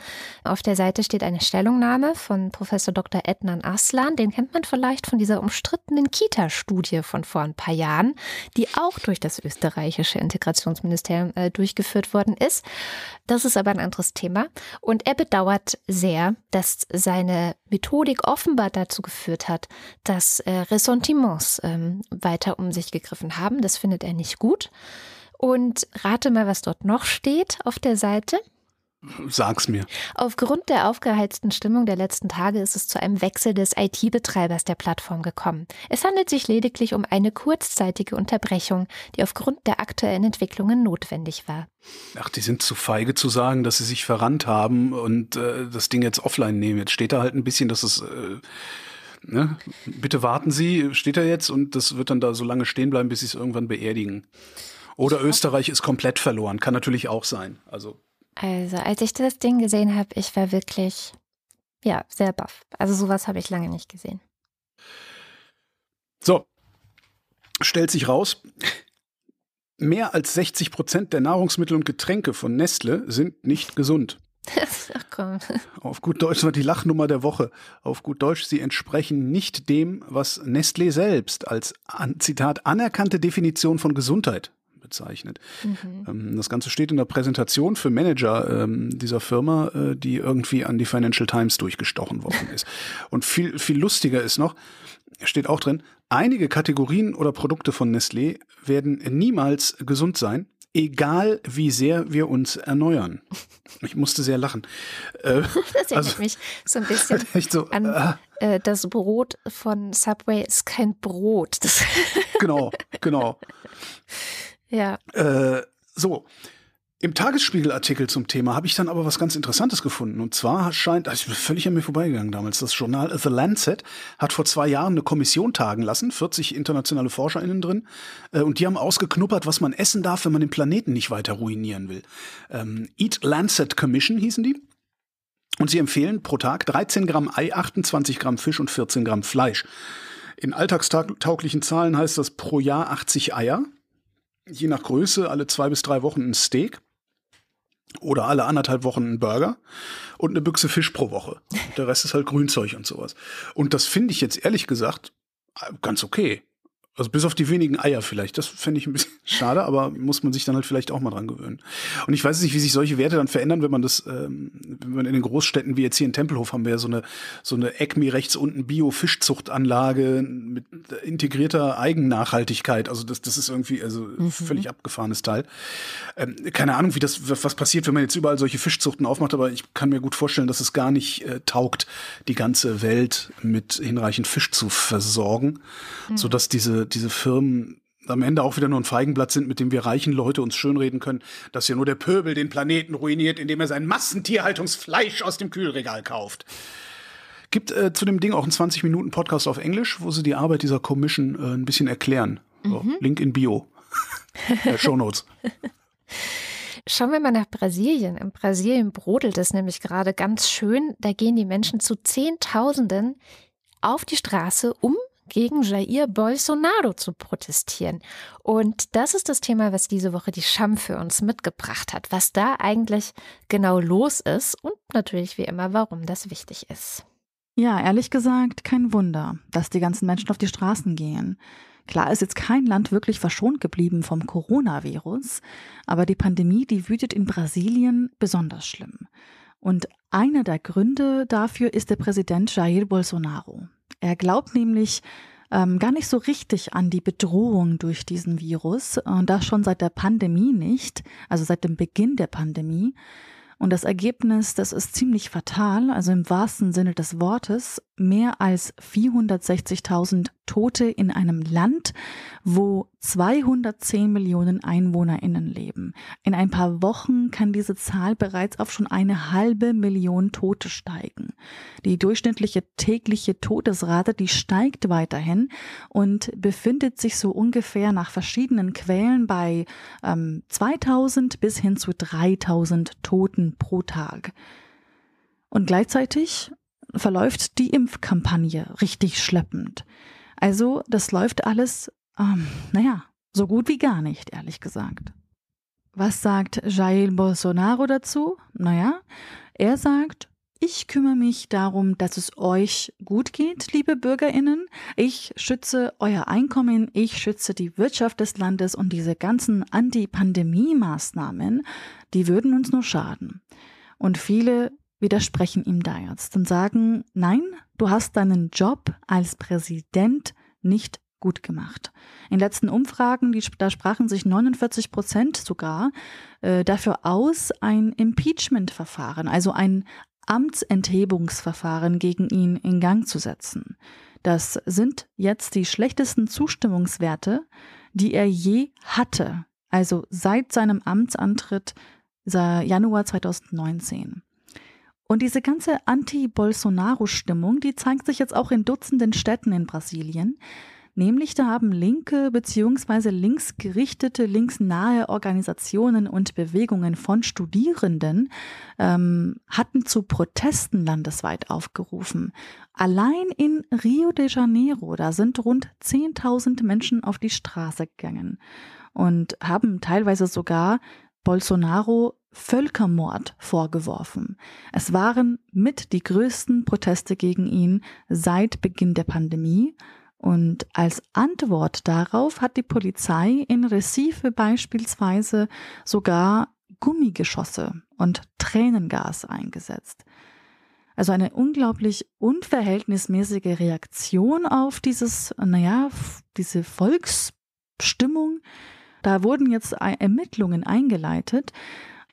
Auf der Seite steht eine Stellungnahme von Professor Dr. Ednan Aslan. Den kennt man vielleicht von dieser umstrittenen Kita-Studie von vor ein paar Jahren, die auch durch das österreichische Integrationsministerium äh, durchgeführt worden ist. Das ist aber ein anderes Thema. Und er bedauert sehr, dass seine Methodik offenbar dazu geführt hat, dass äh, Ressentiments ähm, weiter um sich gegriffen haben. Das findet er nicht gut. Und rate mal, was dort noch steht auf der Seite. Sag's mir. Aufgrund der aufgeheizten Stimmung der letzten Tage ist es zu einem Wechsel des IT-Betreibers der Plattform gekommen. Es handelt sich lediglich um eine kurzzeitige Unterbrechung, die aufgrund der aktuellen Entwicklungen notwendig war. Ach, die sind zu feige zu sagen, dass sie sich verrannt haben und äh, das Ding jetzt offline nehmen. Jetzt steht da halt ein bisschen, dass es äh, Ne? Bitte warten Sie, steht da jetzt und das wird dann da so lange stehen bleiben, bis sie es irgendwann beerdigen. Oder Österreich ist komplett verloren. Kann natürlich auch sein. Also. Also, als ich das Ding gesehen habe, ich war wirklich, ja, sehr baff. Also, sowas habe ich lange nicht gesehen. So. Stellt sich raus, mehr als 60 Prozent der Nahrungsmittel und Getränke von Nestle sind nicht gesund. Ach komm. Auf gut Deutsch war die Lachnummer der Woche. Auf gut Deutsch, sie entsprechen nicht dem, was Nestle selbst als, Zitat, anerkannte Definition von Gesundheit bezeichnet. Mhm. Ähm, das Ganze steht in der Präsentation für Manager ähm, dieser Firma, äh, die irgendwie an die Financial Times durchgestochen worden ist. Und viel, viel lustiger ist noch, steht auch drin, einige Kategorien oder Produkte von Nestlé werden niemals gesund sein, egal wie sehr wir uns erneuern. Ich musste sehr lachen. Äh, das erinnert also, mich so ein bisschen so, an äh, äh, das Brot von Subway ist kein Brot. Das genau, genau. Ja. Äh, so. Im Tagesspiegel-Artikel zum Thema habe ich dann aber was ganz Interessantes gefunden. Und zwar scheint, also ich bin völlig an mir vorbeigegangen damals, das Journal The Lancet hat vor zwei Jahren eine Kommission tagen lassen, 40 internationale ForscherInnen drin, äh, und die haben ausgeknuppert, was man essen darf, wenn man den Planeten nicht weiter ruinieren will. Ähm, Eat Lancet Commission hießen die. Und sie empfehlen pro Tag 13 Gramm Ei, 28 Gramm Fisch und 14 Gramm Fleisch. In alltagstauglichen Zahlen heißt das pro Jahr 80 Eier je nach Größe alle zwei bis drei Wochen ein Steak oder alle anderthalb Wochen ein Burger und eine Büchse Fisch pro Woche. Der Rest ist halt Grünzeug und sowas. Und das finde ich jetzt ehrlich gesagt ganz okay. Also bis auf die wenigen Eier vielleicht. Das fände ich ein bisschen schade, aber muss man sich dann halt vielleicht auch mal dran gewöhnen. Und ich weiß nicht, wie sich solche Werte dann verändern, wenn man das, ähm, wenn man in den Großstädten wie jetzt hier in Tempelhof haben wir ja so eine, so eine ECMI rechts unten Bio-Fischzuchtanlage mit integrierter Eigennachhaltigkeit. Also das, das ist irgendwie also mhm. völlig abgefahrenes Teil. Ähm, keine Ahnung, wie das, was passiert, wenn man jetzt überall solche Fischzuchten aufmacht, aber ich kann mir gut vorstellen, dass es gar nicht äh, taugt, die ganze Welt mit hinreichend Fisch zu versorgen, mhm. sodass diese diese, Firmen am Ende auch wieder nur ein Feigenblatt sind, mit dem wir reichen Leute uns schönreden können, dass ja nur der Pöbel den Planeten ruiniert, indem er sein Massentierhaltungsfleisch aus dem Kühlregal kauft. Gibt äh, zu dem Ding auch einen 20-Minuten-Podcast auf Englisch, wo sie die Arbeit dieser Commission äh, ein bisschen erklären. So, mhm. Link in Bio. äh, Show Notes. Schauen wir mal nach Brasilien. In Brasilien brodelt es nämlich gerade ganz schön. Da gehen die Menschen zu Zehntausenden auf die Straße, um gegen Jair Bolsonaro zu protestieren. Und das ist das Thema, was diese Woche die Scham für uns mitgebracht hat, was da eigentlich genau los ist und natürlich wie immer, warum das wichtig ist. Ja, ehrlich gesagt, kein Wunder, dass die ganzen Menschen auf die Straßen gehen. Klar ist jetzt kein Land wirklich verschont geblieben vom Coronavirus, aber die Pandemie, die wütet in Brasilien besonders schlimm. Und einer der Gründe dafür ist der Präsident Jair Bolsonaro. Er glaubt nämlich ähm, gar nicht so richtig an die Bedrohung durch diesen Virus und das schon seit der Pandemie nicht, also seit dem Beginn der Pandemie. Und das Ergebnis, das ist ziemlich fatal, also im wahrsten Sinne des Wortes. Mehr als 460.000 Tote in einem Land, wo 210 Millionen EinwohnerInnen leben. In ein paar Wochen kann diese Zahl bereits auf schon eine halbe Million Tote steigen. Die durchschnittliche tägliche Todesrate, die steigt weiterhin und befindet sich so ungefähr nach verschiedenen Quellen bei ähm, 2000 bis hin zu 3000 Toten pro Tag. Und gleichzeitig verläuft die Impfkampagne richtig schleppend. Also das läuft alles, ähm, naja, so gut wie gar nicht, ehrlich gesagt. Was sagt Jair Bolsonaro dazu? Naja, er sagt, ich kümmere mich darum, dass es euch gut geht, liebe Bürgerinnen. Ich schütze euer Einkommen, ich schütze die Wirtschaft des Landes und diese ganzen Anti-Pandemie-Maßnahmen, die würden uns nur schaden. Und viele widersprechen ihm da jetzt und sagen, nein, du hast deinen Job als Präsident nicht gut gemacht. In letzten Umfragen, die, da sprachen sich 49 Prozent sogar äh, dafür aus, ein Impeachment-Verfahren, also ein Amtsenthebungsverfahren gegen ihn in Gang zu setzen. Das sind jetzt die schlechtesten Zustimmungswerte, die er je hatte, also seit seinem Amtsantritt Januar 2019. Und diese ganze Anti-Bolsonaro-Stimmung, die zeigt sich jetzt auch in Dutzenden Städten in Brasilien. Nämlich da haben linke bzw. linksgerichtete, linksnahe Organisationen und Bewegungen von Studierenden ähm, hatten zu Protesten landesweit aufgerufen. Allein in Rio de Janeiro, da sind rund 10.000 Menschen auf die Straße gegangen und haben teilweise sogar Bolsonaro Völkermord vorgeworfen. Es waren mit die größten Proteste gegen ihn seit Beginn der Pandemie. Und als Antwort darauf hat die Polizei in Recife beispielsweise sogar Gummigeschosse und Tränengas eingesetzt. Also eine unglaublich unverhältnismäßige Reaktion auf dieses, naja, diese Volksstimmung. Da wurden jetzt Ermittlungen eingeleitet.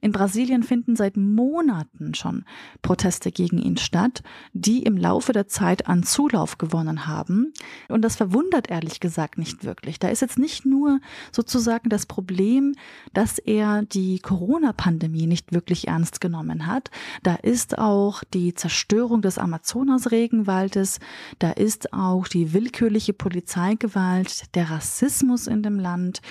In Brasilien finden seit Monaten schon Proteste gegen ihn statt, die im Laufe der Zeit an Zulauf gewonnen haben. Und das verwundert ehrlich gesagt nicht wirklich. Da ist jetzt nicht nur sozusagen das Problem, dass er die Corona-Pandemie nicht wirklich ernst genommen hat. Da ist auch die Zerstörung des Amazonas-Regenwaldes. Da ist auch die willkürliche Polizeigewalt, der Rassismus in dem Land.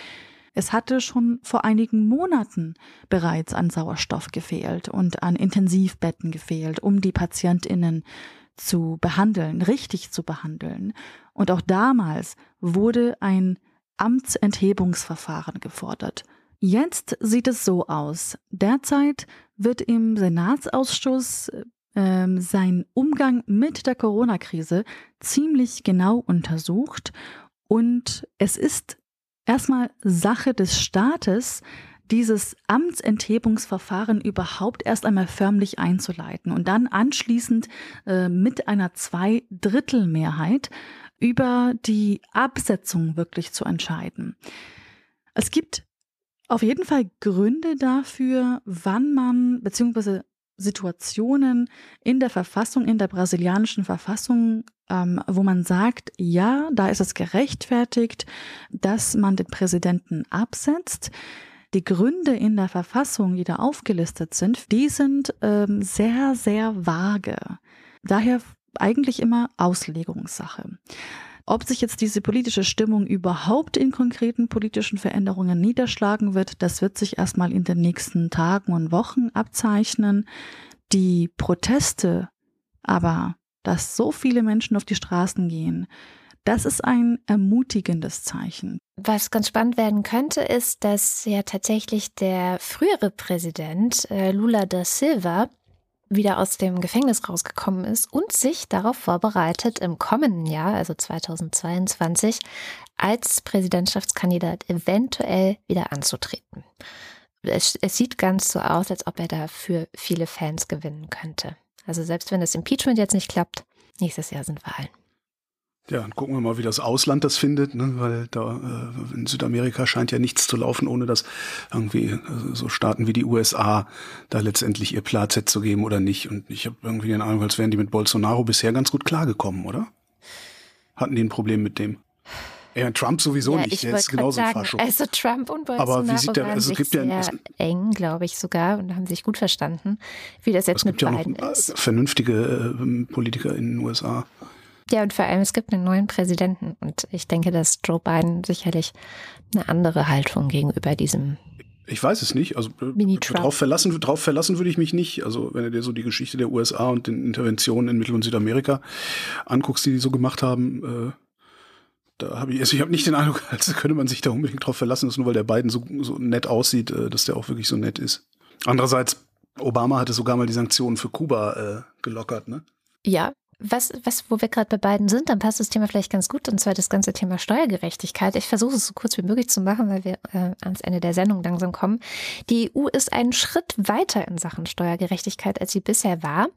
Es hatte schon vor einigen Monaten bereits an Sauerstoff gefehlt und an Intensivbetten gefehlt, um die Patientinnen zu behandeln, richtig zu behandeln. Und auch damals wurde ein Amtsenthebungsverfahren gefordert. Jetzt sieht es so aus. Derzeit wird im Senatsausschuss äh, sein Umgang mit der Corona-Krise ziemlich genau untersucht und es ist erstmal Sache des Staates, dieses Amtsenthebungsverfahren überhaupt erst einmal förmlich einzuleiten und dann anschließend äh, mit einer Zweidrittelmehrheit über die Absetzung wirklich zu entscheiden. Es gibt auf jeden Fall Gründe dafür, wann man, beziehungsweise Situationen in der Verfassung, in der brasilianischen Verfassung, ähm, wo man sagt, ja, da ist es gerechtfertigt, dass man den Präsidenten absetzt. Die Gründe in der Verfassung, die da aufgelistet sind, die sind ähm, sehr, sehr vage. Daher eigentlich immer Auslegungssache. Ob sich jetzt diese politische Stimmung überhaupt in konkreten politischen Veränderungen niederschlagen wird, das wird sich erstmal in den nächsten Tagen und Wochen abzeichnen. Die Proteste aber, dass so viele Menschen auf die Straßen gehen, das ist ein ermutigendes Zeichen. Was ganz spannend werden könnte, ist, dass ja tatsächlich der frühere Präsident äh, Lula da Silva wieder aus dem Gefängnis rausgekommen ist und sich darauf vorbereitet, im kommenden Jahr, also 2022, als Präsidentschaftskandidat eventuell wieder anzutreten. Es, es, sieht ganz so aus, als ob er dafür viele Fans gewinnen könnte. Also selbst wenn das Impeachment jetzt nicht klappt, nächstes Jahr sind Wahlen. Ja, dann gucken wir mal, wie das Ausland das findet, ne? weil da äh, in Südamerika scheint ja nichts zu laufen, ohne dass irgendwie äh, so Staaten wie die USA da letztendlich ihr Platz zu geben oder nicht. Und ich habe irgendwie den Eindruck, als wären die mit Bolsonaro bisher ganz gut klargekommen, oder? Hatten die ein Problem mit dem? Ja, Trump sowieso ja, nicht, der ist genauso sagen, ein Fascho. Also Trump und Bolsonaro Aber wie sieht der, also es gibt ja eng, glaube ich sogar, und haben sich gut verstanden. Wie das jetzt mit beiden ja noch ist. Vernünftige äh, Politiker in den USA. Ja, und vor allem, es gibt einen neuen Präsidenten und ich denke, dass Joe Biden sicherlich eine andere Haltung gegenüber diesem ich weiß es nicht. Also äh, drauf verlassen, drauf verlassen würde ich mich nicht. Also wenn du dir so die Geschichte der USA und den Interventionen in Mittel- und Südamerika anguckst, die die so gemacht haben, äh, da habe ich, also ich habe nicht den Eindruck, als könnte man sich da unbedingt drauf verlassen, dass nur weil der Biden so, so nett aussieht, äh, dass der auch wirklich so nett ist. Andererseits, Obama hatte sogar mal die Sanktionen für Kuba äh, gelockert, ne? Ja, was, was, wo wir gerade bei beiden sind, dann passt das Thema vielleicht ganz gut, und zwar das ganze Thema Steuergerechtigkeit. Ich versuche es so kurz wie möglich zu machen, weil wir äh, ans Ende der Sendung langsam kommen. Die EU ist einen Schritt weiter in Sachen Steuergerechtigkeit, als sie bisher war.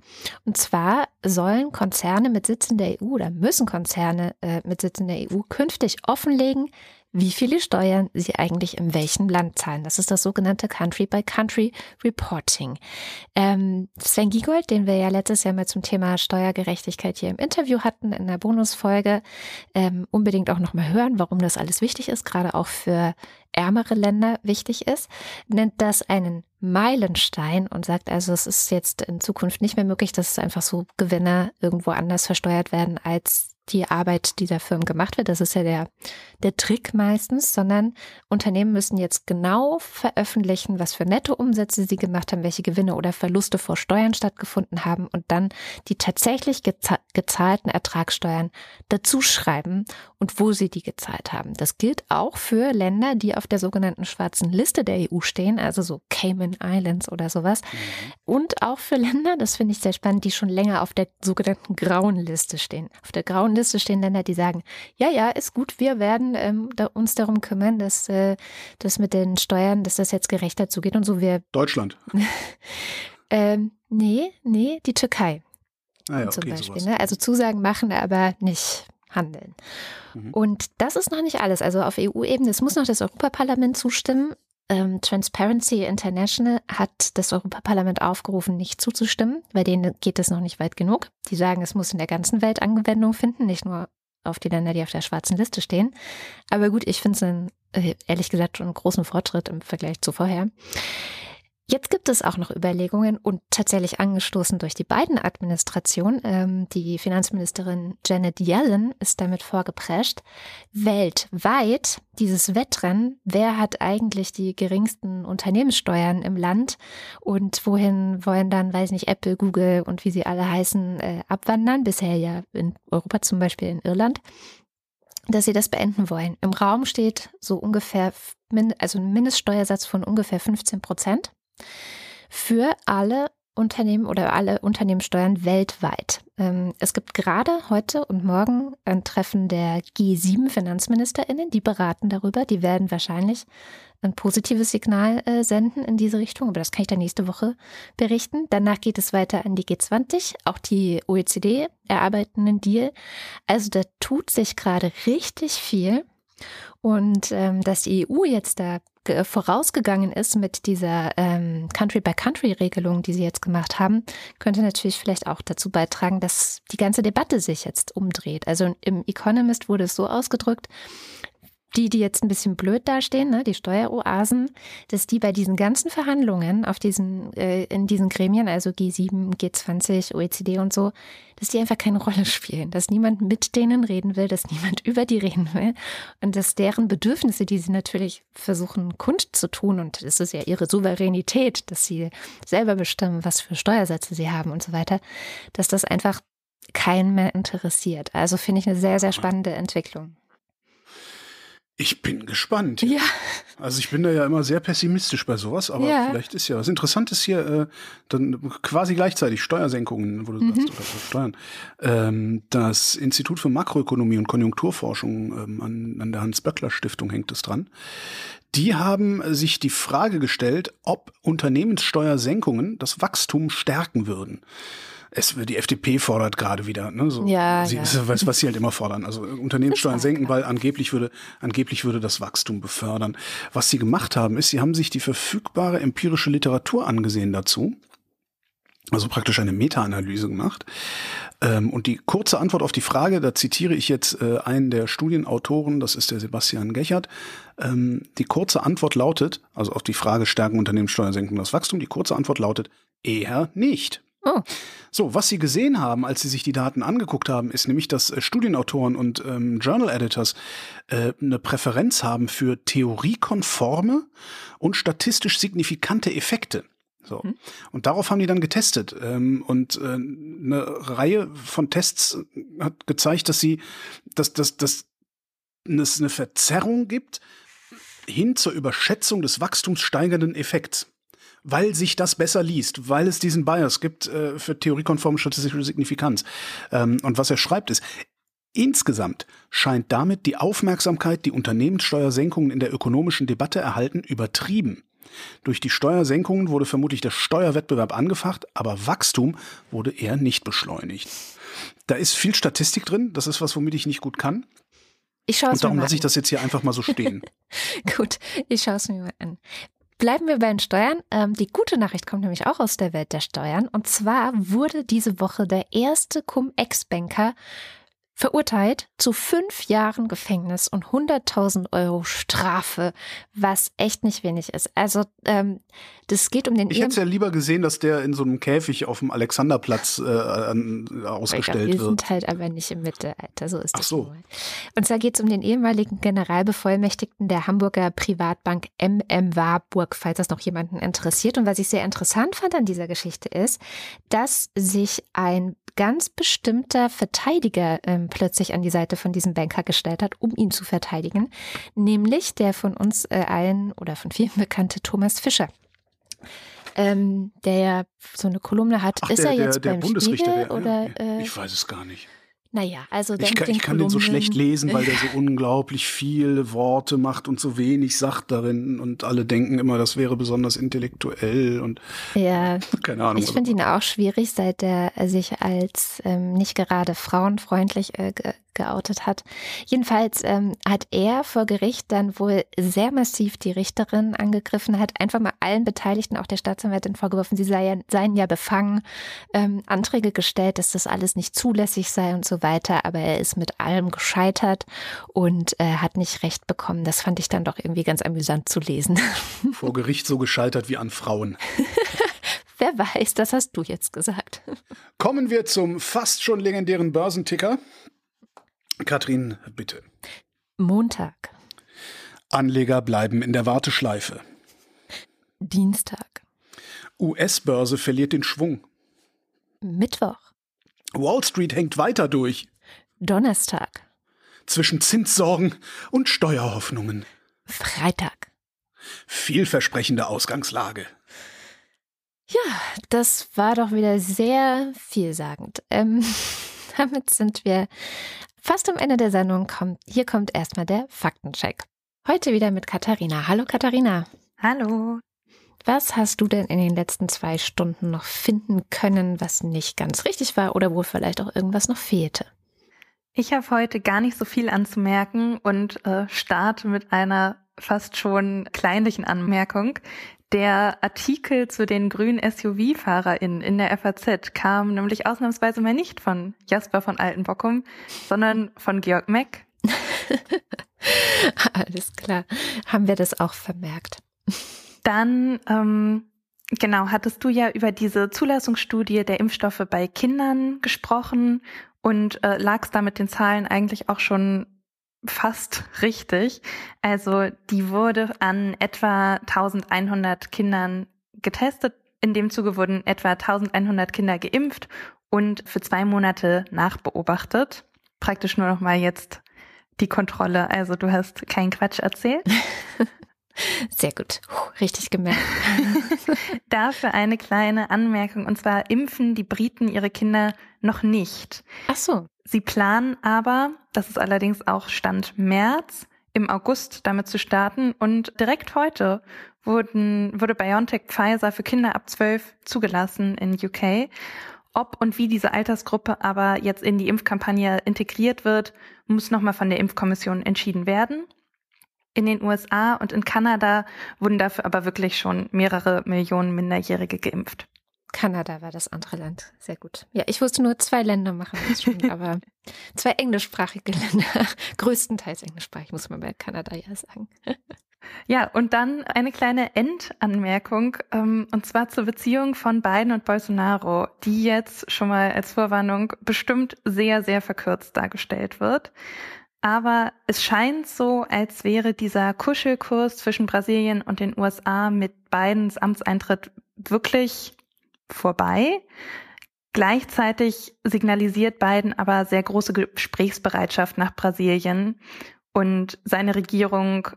Und zwar sollen Konzerne mit Sitz in der EU oder müssen Konzerne äh, mit Sitz in der EU künftig offenlegen, wie viele Steuern sie eigentlich in welchem Land zahlen. Das ist das sogenannte Country-by-Country-Reporting. Ähm, Sven Giegold, den wir ja letztes Jahr mal zum Thema Steuergerechtigkeit hier im Interview hatten, in der Bonusfolge, ähm, unbedingt auch nochmal hören, warum das alles wichtig ist, gerade auch für ärmere Länder wichtig ist, nennt das einen Meilenstein und sagt also, es ist jetzt in Zukunft nicht mehr möglich, dass einfach so Gewinne irgendwo anders versteuert werden als die Arbeit dieser Firmen gemacht wird. Das ist ja der, der Trick meistens, sondern Unternehmen müssen jetzt genau veröffentlichen, was für Nettoumsätze sie gemacht haben, welche Gewinne oder Verluste vor Steuern stattgefunden haben und dann die tatsächlich gezahlten Ertragssteuern dazu schreiben und wo sie die gezahlt haben. Das gilt auch für Länder, die auf der sogenannten schwarzen Liste der EU stehen, also so Cayman Islands oder sowas. Mhm. Und auch für Länder, das finde ich sehr spannend, die schon länger auf der sogenannten grauen Liste stehen. Auf der grauen Liste stehen Länder, die sagen, ja, ja, ist gut, wir werden ähm, da uns darum kümmern, dass äh, das mit den Steuern, dass das jetzt gerechter zugeht und so. Wir Deutschland. ähm, nee, nee, die Türkei. Ah ja, zum okay, Beispiel. Ne? Also Zusagen machen, aber nicht handeln. Mhm. Und das ist noch nicht alles. Also auf EU-Ebene, es muss noch das Europaparlament zustimmen. Ähm, Transparency International hat das Europaparlament aufgerufen, nicht zuzustimmen. Bei denen geht es noch nicht weit genug. Die sagen, es muss in der ganzen Welt Anwendung finden, nicht nur auf die Länder, die auf der schwarzen Liste stehen. Aber gut, ich finde es äh, ehrlich gesagt schon einen großen Fortschritt im Vergleich zu vorher. Jetzt gibt es auch noch Überlegungen und tatsächlich angestoßen durch die beiden Administrationen. Ähm, die Finanzministerin Janet Yellen ist damit vorgeprescht, weltweit dieses Wettrennen, wer hat eigentlich die geringsten Unternehmenssteuern im Land und wohin wollen dann, weiß nicht, Apple, Google und wie sie alle heißen, äh, abwandern, bisher ja in Europa zum Beispiel in Irland dass sie das beenden wollen. Im Raum steht so ungefähr, also ein Mindeststeuersatz von ungefähr 15 Prozent für alle Unternehmen oder alle Unternehmenssteuern weltweit. Ähm, es gibt gerade heute und morgen ein Treffen der G7 Finanzministerinnen, die beraten darüber. Die werden wahrscheinlich ein positives Signal äh, senden in diese Richtung, aber das kann ich dann nächste Woche berichten. Danach geht es weiter an die G20. Auch die OECD erarbeiten einen Deal. Also da tut sich gerade richtig viel. Und ähm, dass die EU jetzt da vorausgegangen ist mit dieser ähm, Country-by-Country-Regelung, die sie jetzt gemacht haben, könnte natürlich vielleicht auch dazu beitragen, dass die ganze Debatte sich jetzt umdreht. Also im Economist wurde es so ausgedrückt, die, die jetzt ein bisschen blöd dastehen, ne, die Steueroasen, dass die bei diesen ganzen Verhandlungen auf diesen, äh, in diesen Gremien, also G7, G20, OECD und so, dass die einfach keine Rolle spielen, dass niemand mit denen reden will, dass niemand über die reden will und dass deren Bedürfnisse, die sie natürlich versuchen kund zu tun und es ist ja ihre Souveränität, dass sie selber bestimmen, was für Steuersätze sie haben und so weiter, dass das einfach keinen mehr interessiert. Also finde ich eine sehr, sehr spannende Entwicklung. Ich bin gespannt. Ja. Also ich bin da ja immer sehr pessimistisch bei sowas, aber ja. vielleicht ist ja was Interessantes hier, äh, dann quasi gleichzeitig Steuersenkungen, wo du mhm. sagst, oder Steuern. Ähm, das Institut für Makroökonomie und Konjunkturforschung ähm, an, an der Hans-Böckler-Stiftung hängt es dran. Die haben sich die Frage gestellt, ob Unternehmenssteuersenkungen das Wachstum stärken würden. Es, die FDP fordert gerade wieder, ne, so, ja, sie, ja. Was, was sie halt immer fordern. Also Unternehmenssteuern senken, weil angeblich würde, angeblich würde das Wachstum befördern. Was sie gemacht haben, ist, sie haben sich die verfügbare empirische Literatur angesehen dazu. Also praktisch eine Meta-Analyse gemacht. Ähm, und die kurze Antwort auf die Frage, da zitiere ich jetzt äh, einen der Studienautoren, das ist der Sebastian Gechert. Ähm, die kurze Antwort lautet, also auf die Frage Stärken Unternehmenssteuer, Senkung das Wachstum, die kurze Antwort lautet eher nicht. Oh. So, was Sie gesehen haben, als Sie sich die Daten angeguckt haben, ist nämlich, dass äh, Studienautoren und ähm, Journal Editors äh, eine Präferenz haben für theoriekonforme und statistisch signifikante Effekte. So. Mhm. Und darauf haben die dann getestet. Ähm, und äh, eine Reihe von Tests hat gezeigt, dass sie, dass, dass, dass es eine Verzerrung gibt hin zur Überschätzung des wachstumssteigernden Effekts weil sich das besser liest, weil es diesen Bias gibt äh, für theoriekonforme statistische Signifikanz. Ähm, und was er schreibt ist, Insgesamt scheint damit die Aufmerksamkeit, die Unternehmenssteuersenkungen in der ökonomischen Debatte erhalten, übertrieben. Durch die Steuersenkungen wurde vermutlich der Steuerwettbewerb angefacht, aber Wachstum wurde eher nicht beschleunigt. Da ist viel Statistik drin, das ist was, womit ich nicht gut kann. Ich schaue Und darum lasse ich das jetzt hier einfach mal so stehen. gut, ich schaue es mir mal an. Bleiben wir bei den Steuern. Ähm, die gute Nachricht kommt nämlich auch aus der Welt der Steuern. Und zwar wurde diese Woche der erste Cum-Ex-Banker verurteilt zu fünf Jahren Gefängnis und 100.000 Euro Strafe, was echt nicht wenig ist. Also ähm, das geht um den. Ich hätte es ja lieber gesehen, dass der in so einem Käfig auf dem Alexanderplatz äh, ausgestellt wir wird. Wir sind halt aber nicht im Mittelalter, so ist Ach das. so. Wohl. Und zwar geht es um den ehemaligen Generalbevollmächtigten der Hamburger Privatbank MM Warburg, falls das noch jemanden interessiert. Und was ich sehr interessant fand an dieser Geschichte ist, dass sich ein ganz bestimmter Verteidiger ähm, plötzlich an die Seite von diesem Banker gestellt hat, um ihn zu verteidigen, nämlich der von uns äh, allen oder von vielen bekannte Thomas Fischer. Ähm, der ja so eine Kolumne hat. Ach, ist der, er jetzt der, der beim Bundesrichter, Spiegel der, oder? ja, Äh, ich weiß es gar nicht. Naja, also der Ich kann, den ich kann den so schlecht lesen, weil der so unglaublich viele Worte macht und so wenig sagt darin und alle denken immer, das wäre besonders intellektuell und Ja, keine Ahnung. ich finde ihn auch schwierig, seit er sich als ähm, nicht gerade frauenfreundlich äh, geoutet hat. Jedenfalls ähm, hat er vor Gericht dann wohl sehr massiv die Richterin angegriffen, hat einfach mal allen Beteiligten, auch der Staatsanwältin vorgeworfen, sie seien, seien ja befangen, ähm, Anträge gestellt, dass das alles nicht zulässig sei und so weiter. Aber er ist mit allem gescheitert und äh, hat nicht recht bekommen. Das fand ich dann doch irgendwie ganz amüsant zu lesen. Vor Gericht so gescheitert wie an Frauen. Wer weiß, das hast du jetzt gesagt. Kommen wir zum fast schon legendären Börsenticker. Katrin, bitte. Montag, Anleger bleiben in der Warteschleife. Dienstag, US-Börse verliert den Schwung. Mittwoch, Wall Street hängt weiter durch. Donnerstag, Zwischen Zinssorgen und Steuerhoffnungen. Freitag. Vielversprechende Ausgangslage. Ja, das war doch wieder sehr vielsagend. Ähm, damit sind wir fast am Ende der Sendung. Kommt, hier kommt erstmal der Faktencheck. Heute wieder mit Katharina. Hallo Katharina. Hallo. Was hast du denn in den letzten zwei Stunden noch finden können, was nicht ganz richtig war oder wo vielleicht auch irgendwas noch fehlte? Ich habe heute gar nicht so viel anzumerken und äh, starte mit einer fast schon kleinlichen Anmerkung. Der Artikel zu den grünen SUV-FahrerInnen in der FAZ kam nämlich ausnahmsweise mal nicht von Jasper von Altenbockum, sondern von Georg Meck. Alles klar. Haben wir das auch vermerkt? Dann, ähm, genau, hattest du ja über diese Zulassungsstudie der Impfstoffe bei Kindern gesprochen und äh, lagst da mit den Zahlen eigentlich auch schon fast richtig. Also die wurde an etwa 1100 Kindern getestet. In dem Zuge wurden etwa 1100 Kinder geimpft und für zwei Monate nachbeobachtet. Praktisch nur noch mal jetzt die Kontrolle. Also du hast keinen Quatsch erzählt. Sehr gut. Richtig gemerkt. Dafür eine kleine Anmerkung. Und zwar impfen die Briten ihre Kinder noch nicht. Ach so. Sie planen aber, das ist allerdings auch Stand März, im August damit zu starten. Und direkt heute wurden, wurde BioNTech Pfizer für Kinder ab 12 zugelassen in UK. Ob und wie diese Altersgruppe aber jetzt in die Impfkampagne integriert wird, muss nochmal von der Impfkommission entschieden werden. In den USA und in Kanada wurden dafür aber wirklich schon mehrere Millionen Minderjährige geimpft. Kanada war das andere Land. Sehr gut. Ja, ich wusste nur zwei Länder machen das schon, aber zwei englischsprachige Länder. Größtenteils englischsprachig, muss man bei Kanada ja sagen. Ja, und dann eine kleine Endanmerkung, ähm, und zwar zur Beziehung von Biden und Bolsonaro, die jetzt schon mal als Vorwarnung bestimmt sehr, sehr verkürzt dargestellt wird. Aber es scheint so, als wäre dieser Kuschelkurs zwischen Brasilien und den USA mit Bidens Amtseintritt wirklich vorbei. Gleichzeitig signalisiert Biden aber sehr große Gesprächsbereitschaft nach Brasilien und seine Regierung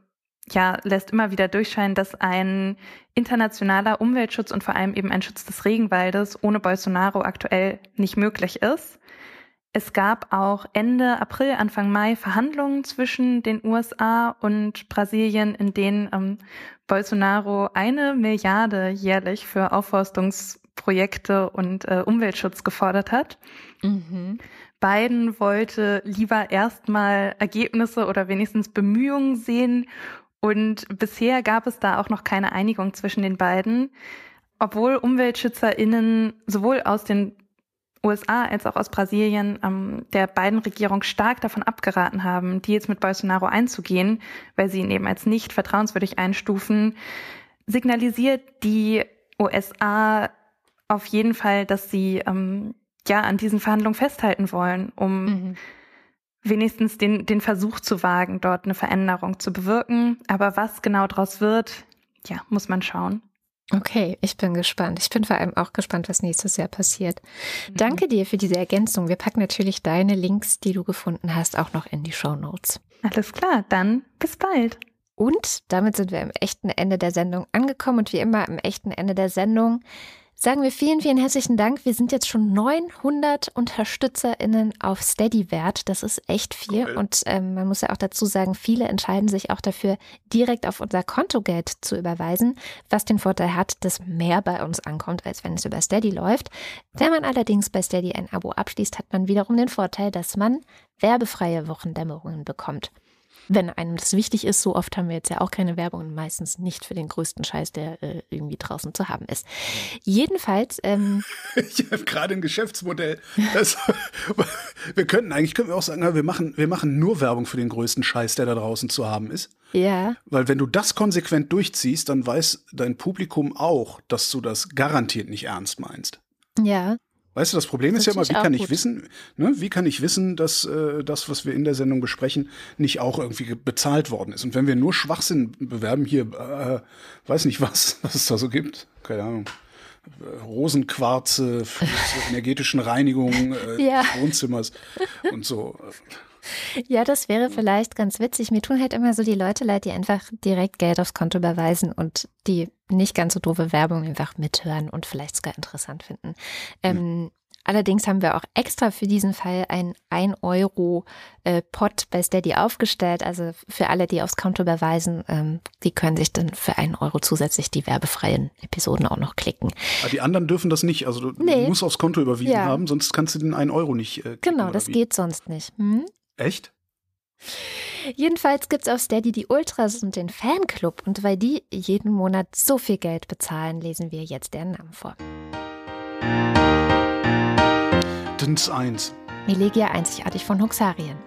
ja, lässt immer wieder durchscheinen, dass ein internationaler Umweltschutz und vor allem eben ein Schutz des Regenwaldes ohne Bolsonaro aktuell nicht möglich ist. Es gab auch Ende April, Anfang Mai Verhandlungen zwischen den USA und Brasilien, in denen ähm, Bolsonaro eine Milliarde jährlich für Aufforstungsprojekte und äh, Umweltschutz gefordert hat. Mhm. Biden wollte lieber erstmal Ergebnisse oder wenigstens Bemühungen sehen und bisher gab es da auch noch keine Einigung zwischen den beiden, obwohl UmweltschützerInnen sowohl aus den USA als auch aus Brasilien ähm, der beiden Regierung stark davon abgeraten haben, Deals mit Bolsonaro einzugehen, weil sie ihn eben als nicht vertrauenswürdig einstufen, signalisiert die USA auf jeden Fall, dass sie ähm, ja an diesen Verhandlungen festhalten wollen, um mhm wenigstens den, den Versuch zu wagen, dort eine Veränderung zu bewirken. Aber was genau daraus wird, ja, muss man schauen. Okay, ich bin gespannt. Ich bin vor allem auch gespannt, was nächstes Jahr passiert. Mhm. Danke dir für diese Ergänzung. Wir packen natürlich deine Links, die du gefunden hast, auch noch in die Show Notes. Alles klar, dann bis bald. Und damit sind wir am echten Ende der Sendung angekommen und wie immer am echten Ende der Sendung sagen wir vielen, vielen herzlichen Dank. Wir sind jetzt schon 900 UnterstützerInnen auf Steady wert. Das ist echt viel. Cool. Und ähm, man muss ja auch dazu sagen, viele entscheiden sich auch dafür, direkt auf unser Kontogeld zu überweisen, was den Vorteil hat, dass mehr bei uns ankommt, als wenn es über Steady läuft. Wenn man allerdings bei Steady ein Abo abschließt, hat man wiederum den Vorteil, dass man werbefreie Wochendämmerungen bekommt wenn einem das wichtig ist. So oft haben wir jetzt ja auch keine Werbung und meistens nicht für den größten Scheiß, der äh, irgendwie draußen zu haben ist. Jedenfalls. Ähm, ich habe gerade ein Geschäftsmodell. Das, wir könnten eigentlich, können wir auch sagen, wir machen, wir machen nur Werbung für den größten Scheiß, der da draußen zu haben ist. Ja. Weil wenn du das konsequent durchziehst, dann weiß dein Publikum auch, dass du das garantiert nicht ernst meinst. Ja. Weißt du, das Problem das ist ja immer, wie kann ich wissen, ne, wie kann ich wissen, dass äh, das, was wir in der Sendung besprechen, nicht auch irgendwie bezahlt worden ist? Und wenn wir nur Schwachsinn bewerben, hier, äh, weiß nicht was, was es da so gibt, keine Ahnung. Rosenquarze für energetischen Reinigung äh, ja. des Wohnzimmers und so. Ja, das wäre vielleicht ganz witzig. Mir tun halt immer so die Leute leid, die einfach direkt Geld aufs Konto überweisen und die nicht ganz so doofe Werbung einfach mithören und vielleicht sogar interessant finden. Ähm, Allerdings haben wir auch extra für diesen Fall ein 1 Euro äh, Pot bei Steady aufgestellt. Also für alle, die aufs Konto überweisen, ähm, die können sich dann für 1 Euro zusätzlich die werbefreien Episoden auch noch klicken. Aber die anderen dürfen das nicht. Also du nee. musst aufs Konto überwiesen ja. haben, sonst kannst du den 1 Euro nicht. Äh, genau, das wie? geht sonst nicht. Hm? Echt? Jedenfalls gibt es auf Steady die Ultras und den Fanclub. Und weil die jeden Monat so viel Geld bezahlen, lesen wir jetzt deren Namen vor. Dins 1. Melegia einzigartig von Huxarien.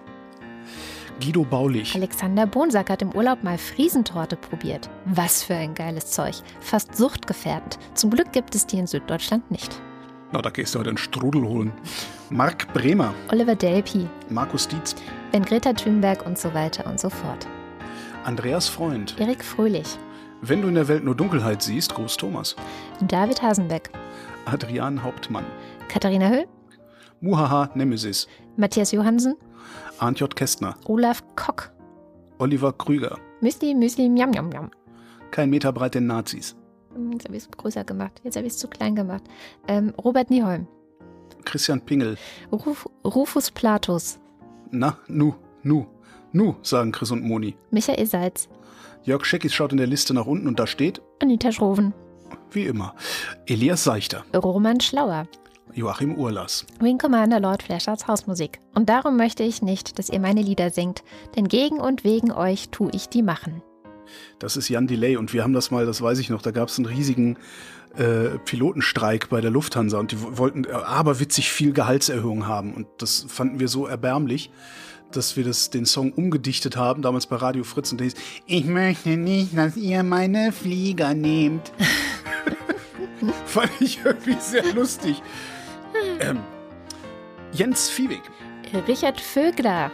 Guido Baulich. Alexander Bonsack hat im Urlaub mal Friesentorte probiert. Was für ein geiles Zeug. Fast suchtgefährdend. Zum Glück gibt es die in Süddeutschland nicht. Na, da gehst du heute einen Strudel holen. Marc Bremer. Oliver Delpi. Markus Dietz. Ben Greta Thunberg und so weiter und so fort. Andreas Freund. Erik Fröhlich. Wenn du in der Welt nur Dunkelheit siehst, Gruß Thomas. David Hasenbeck. Adrian Hauptmann. Katharina Höll. Muhaha Nemesis. Matthias Johansen. Arndt J. Kästner. Olaf Kock. Oliver Krüger. Müsli, Müsli, Miam, Miam, Miam. Kein Meter breit den Nazis. Hm, jetzt habe ich es größer gemacht. Jetzt habe ich es zu klein gemacht. Ähm, Robert Nieholm. Christian Pingel. Ruf, Rufus Platus. Na, nu, nu, nu, sagen Chris und Moni. Michael Seitz. Jörg Scheckis schaut in der Liste nach unten und da steht Anita Schroven. Wie immer. Elias Seichter. Roman Schlauer. Joachim Urlas. Wing Commander Lord Flashards Hausmusik. Und darum möchte ich nicht, dass ihr meine Lieder singt, denn gegen und wegen euch tue ich die machen. Das ist Jan Delay und wir haben das mal, das weiß ich noch, da gab es einen riesigen äh, Pilotenstreik bei der Lufthansa und die wollten äh, aberwitzig viel Gehaltserhöhung haben und das fanden wir so erbärmlich, dass wir das, den Song umgedichtet haben, damals bei Radio Fritz und der hieß, ich möchte nicht, dass ihr meine Flieger nehmt. Fand ich irgendwie sehr lustig. Ähm, Jens Fiebig. Richard Vögler.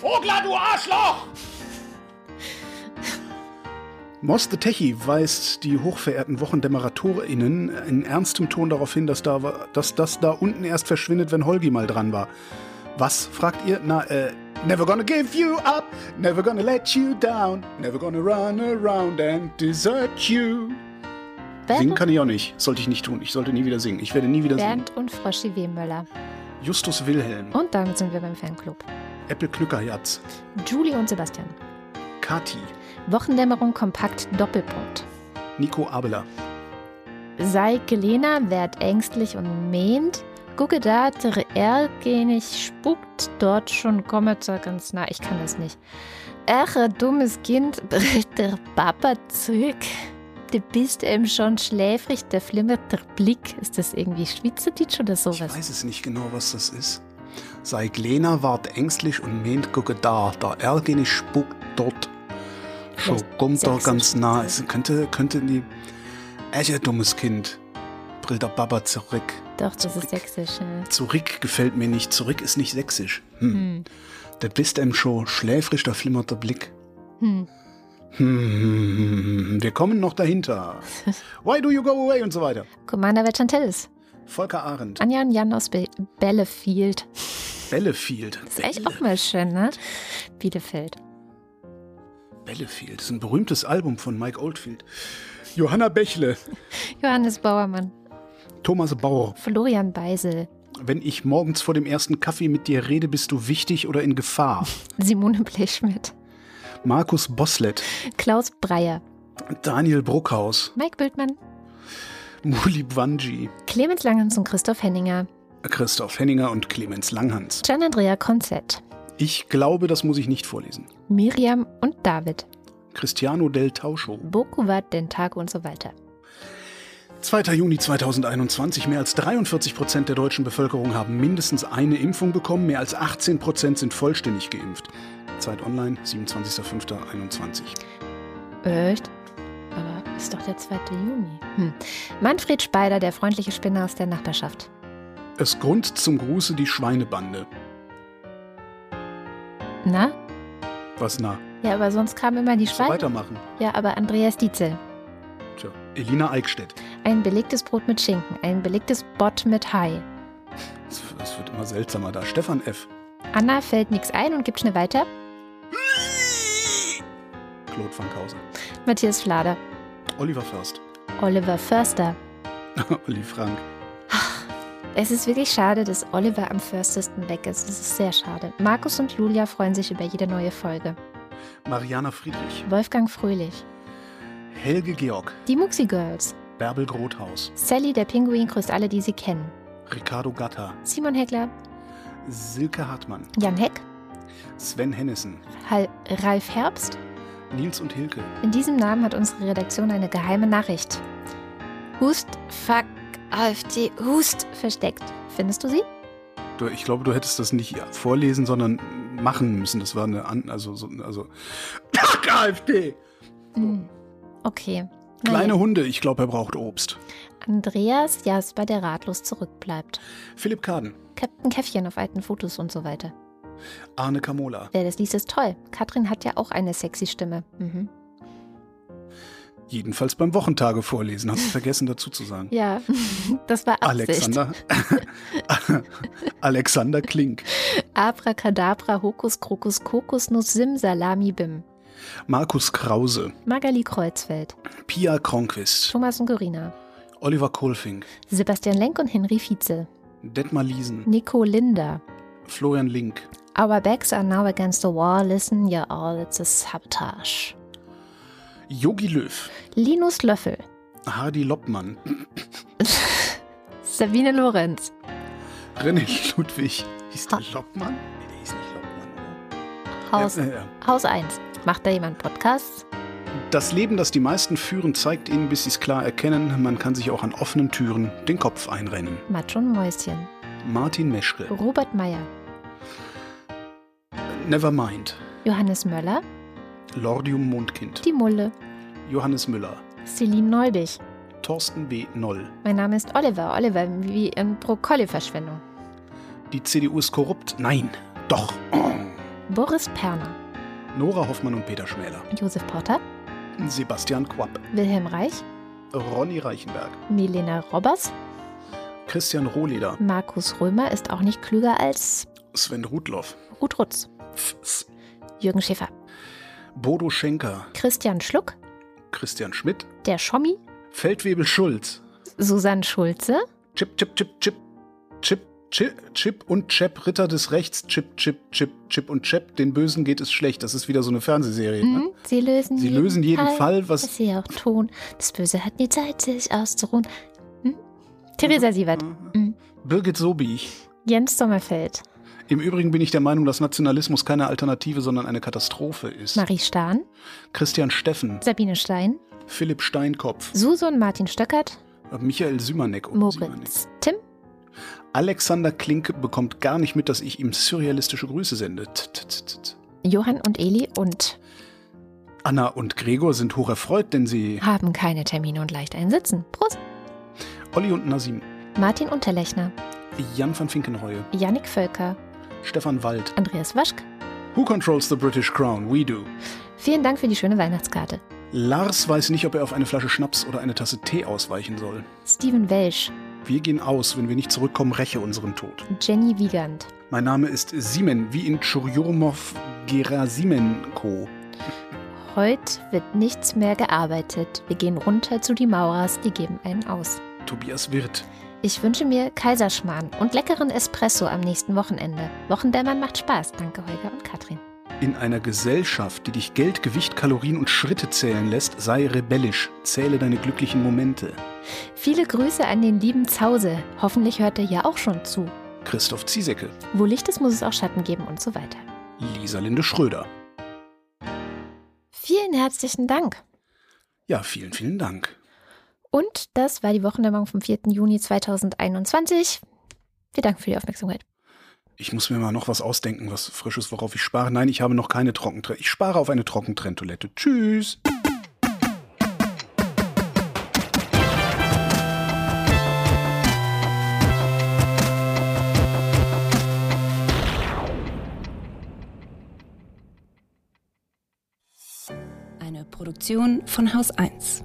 Vogler, du Arschloch! Moss the Techie weist die hochverehrten WochendämmeratorInnen in ernstem Ton darauf hin, dass, da, dass das da unten erst verschwindet, wenn Holgi mal dran war. Was, fragt ihr? Na, äh, never gonna give you up, never gonna let you down, never gonna run around and desert you. Bernd singen kann ich auch nicht. Sollte ich nicht tun. Ich sollte nie wieder singen. Ich werde nie wieder Bernd singen. und Froschi Wehmöller. Justus Wilhelm. Und damit sind wir beim Fanclub. Apple Knückerherz. Julie und Sebastian. Kati. Wochendämmerung kompakt Doppelpunkt. Nico Abeler. Sei Gelena, werd ängstlich und mähnt. Gucke da, der Ergenig spuckt dort schon, komme da ganz nah. Ich kann das nicht. Ach, dummes Kind, bricht der Papa zurück. Du bist eben schon schläfrig, der flimmert der Blick. Ist das irgendwie Schweizerdeutsch oder sowas? Ich weiß es nicht genau, was das ist. Sei Glena ward ängstlich und meint, gucke da, der Ergenig spuckt dort kommt doch ganz nah. Es könnte, könnte die. Echt ein dummes Kind. Brillt der Baba zurück. Doch, das zurück. ist sächsisch. Ja. Zurück gefällt mir nicht. Zurück ist nicht sächsisch. Hm. Hm. Der bist einem schon schläfrig, da flimmert der Blick. Hm. Hm, wir kommen noch dahinter. Why do you go away und so weiter. Commander Vetchantellis. Volker Arendt. Anja und Jan aus Be Bellefield. Bellefield. Das ist echt auch mal schön, ne? Bielefeld. Bellefield, das ist ein berühmtes Album von Mike Oldfield. Johanna Bächle. Johannes Bauermann. Thomas Bauer. Florian Beisel. Wenn ich morgens vor dem ersten Kaffee mit dir rede, bist du wichtig oder in Gefahr? Simone Blechschmidt. Markus Boslett. Klaus Breyer. Daniel Bruckhaus. Mike Bildmann. Muli Bwanji. Clemens Langhans und Christoph Henninger. Christoph Henninger und Clemens Langhans. Gian Andrea Konzett. Ich glaube, das muss ich nicht vorlesen. Miriam und David. Cristiano del Tauscho. Bokuvat, Den Tag und so weiter. 2. Juni 2021. Mehr als 43 Prozent der deutschen Bevölkerung haben mindestens eine Impfung bekommen. Mehr als 18 Prozent sind vollständig geimpft. Zeit online, 27.05.21. Echt? Aber ist doch der 2. Juni. Hm. Manfred Speider, der freundliche Spinner aus der Nachbarschaft. Es grund zum Gruße die Schweinebande. Na? Was na? Ja, aber sonst kam immer die Schweine. weitermachen. Ja, aber Andreas Dietzel. Tja, Elina Eickstedt. Ein belegtes Brot mit Schinken, ein belegtes Bott mit Hai. Das wird immer seltsamer da. Stefan F. Anna fällt nichts ein und gibt schnell weiter. Claude van Kauser. Matthias Flader. Oliver Först. Oliver Förster. Olli Frank. Es ist wirklich schade, dass Oliver am förstesten weg ist. Das ist sehr schade. Markus und Julia freuen sich über jede neue Folge. Mariana Friedrich. Wolfgang Fröhlich. Helge Georg. Die Muxi Girls. Bärbel Grothaus. Sally, der Pinguin, grüßt alle, die sie kennen. Ricardo Gatta. Simon Heckler. Silke Hartmann. Jan Heck. Sven Hennissen. Hal Ralf Herbst. Nils und Hilke. In diesem Namen hat unsere Redaktion eine geheime Nachricht. Hust, fuck, AfD, Hust versteckt. Findest du sie? Du, ich glaube, du hättest das nicht vorlesen, sondern machen müssen. Das war eine An also so, also Fuck AfD. So. Hm, okay. Kleine. Hunde, ich glaube, er braucht Obst. Andreas Jasper, der ratlos zurückbleibt. Philipp Kaden. Captain Käffchen auf alten Fotos und so weiter. Arne Kamola. Wer das liest, ist toll. Katrin hat ja auch eine sexy Stimme. Mhm. Jedenfalls beim Wochentage vorlesen. Hast du vergessen dazu zu sagen? Ja, das war Absicht. Alexander, Alexander Klink. Abracadabra, Hokus, Krokus, Kokosnuss, Sim, Salami, Bim. Markus Krause. Magali Kreuzfeld. Pia Kronquist. Thomas und Corina. Oliver Kohlfink. Sebastian Lenk und Henry Vize. Detmar Liesen. Nico Linder. Florian Link. Our backs are now against the wall. Listen, you're all, it's a sabotage. Yogi Löw. Linus Löffel. Hardy Loppmann. Sabine Lorenz. René Ludwig. Hieß der Loppmann? Nee, der hieß nicht Loppmann? Haus, ja, ja. Haus 1. Macht da jemand Podcasts? Das Leben, das die meisten führen, zeigt ihnen, bis sie es klar erkennen, man kann sich auch an offenen Türen den Kopf einrennen. Matsch und Mäuschen. Martin Meschke. Robert Meyer. Nevermind. Johannes Möller. Lordium Mondkind. Die Mulle. Johannes Müller. Celine Neubich. Thorsten B. Noll. Mein Name ist Oliver. Oliver wie in Brokkoli-Verschwendung. Die CDU ist korrupt? Nein. Doch. Boris Perner. Nora Hoffmann und Peter Schmäler. Josef Porter. Sebastian Quapp. Wilhelm Reich. Ronny Reichenberg. Milena Robbers. Christian Rohleder. Markus Römer ist auch nicht klüger als Sven Rudloff. Ruth Rutz. Jürgen Schäfer. Bodo Schenker. Christian Schluck. Christian Schmidt. Der Schommi. Feldwebel Schulz. Susanne Schulze. Chip, Chip, Chip, Chip. Chip, Chip, Chip und Chap, Ritter des Rechts. Chip, Chip, Chip, Chip und Chap. Den Bösen geht es schlecht. Das ist wieder so eine Fernsehserie. Mhm, ne? Sie lösen Sie jeden lösen jeden Fall, Fall, was- was sie auch tun. Das Böse hat nie Zeit, sich auszuruhen. Hm? Theresa Sievert. Mhm. Birgit Sobich. Jens Sommerfeld. Im Übrigen bin ich der Meinung, dass Nationalismus keine Alternative, sondern eine Katastrophe ist. Marie Stahn. Christian Steffen. Sabine Stein. Philipp Steinkopf. Susan Martin Stöckert. Michael Sümanek. Oh, Sümanek. Moritz Tim. Alexander Klinke bekommt gar nicht mit, dass ich ihm surrealistische Grüße sende. T -t -t. Johann und Eli und Anna und Gregor sind hocherfreut, denn sie. haben keine Termine und leicht einsitzen. Prost. Olli und Nasim. Martin Unterlechner. Jan van Finkenreue. Yannick Völker. Stefan Wald. Andreas Waschk. Who controls the British Crown? We do. Vielen Dank für die schöne Weihnachtskarte. Lars weiß nicht, ob er auf eine Flasche Schnaps oder eine Tasse Tee ausweichen soll. Steven Welsch. Wir gehen aus, wenn wir nicht zurückkommen, räche unseren Tod. Jenny Wiegand. Mein Name ist Simen, wie in Tschurjomov Gerasimenko. Heute wird nichts mehr gearbeitet. Wir gehen runter zu die Maurers, die geben einen aus. Tobias Wirth. Ich wünsche mir Kaiserschmarrn und leckeren Espresso am nächsten Wochenende. Wochendämmern macht Spaß. Danke, Holger und Katrin. In einer Gesellschaft, die dich Geld, Gewicht, Kalorien und Schritte zählen lässt, sei rebellisch. Zähle deine glücklichen Momente. Viele Grüße an den lieben Zause. Hoffentlich hört er ja auch schon zu. Christoph Ziesecke. Wo Licht ist, muss es auch Schatten geben und so weiter. Lisa Linde Schröder. Vielen herzlichen Dank. Ja, vielen, vielen Dank. Und das war die Wochendämmerung vom 4. Juni 2021. Wir danken für die Aufmerksamkeit. Ich muss mir mal noch was ausdenken, was Frisches, worauf ich spare. Nein, ich habe noch keine Trockentrenntoilette. Ich spare auf eine Trockentrenntoilette. Tschüss. Eine Produktion von Haus 1.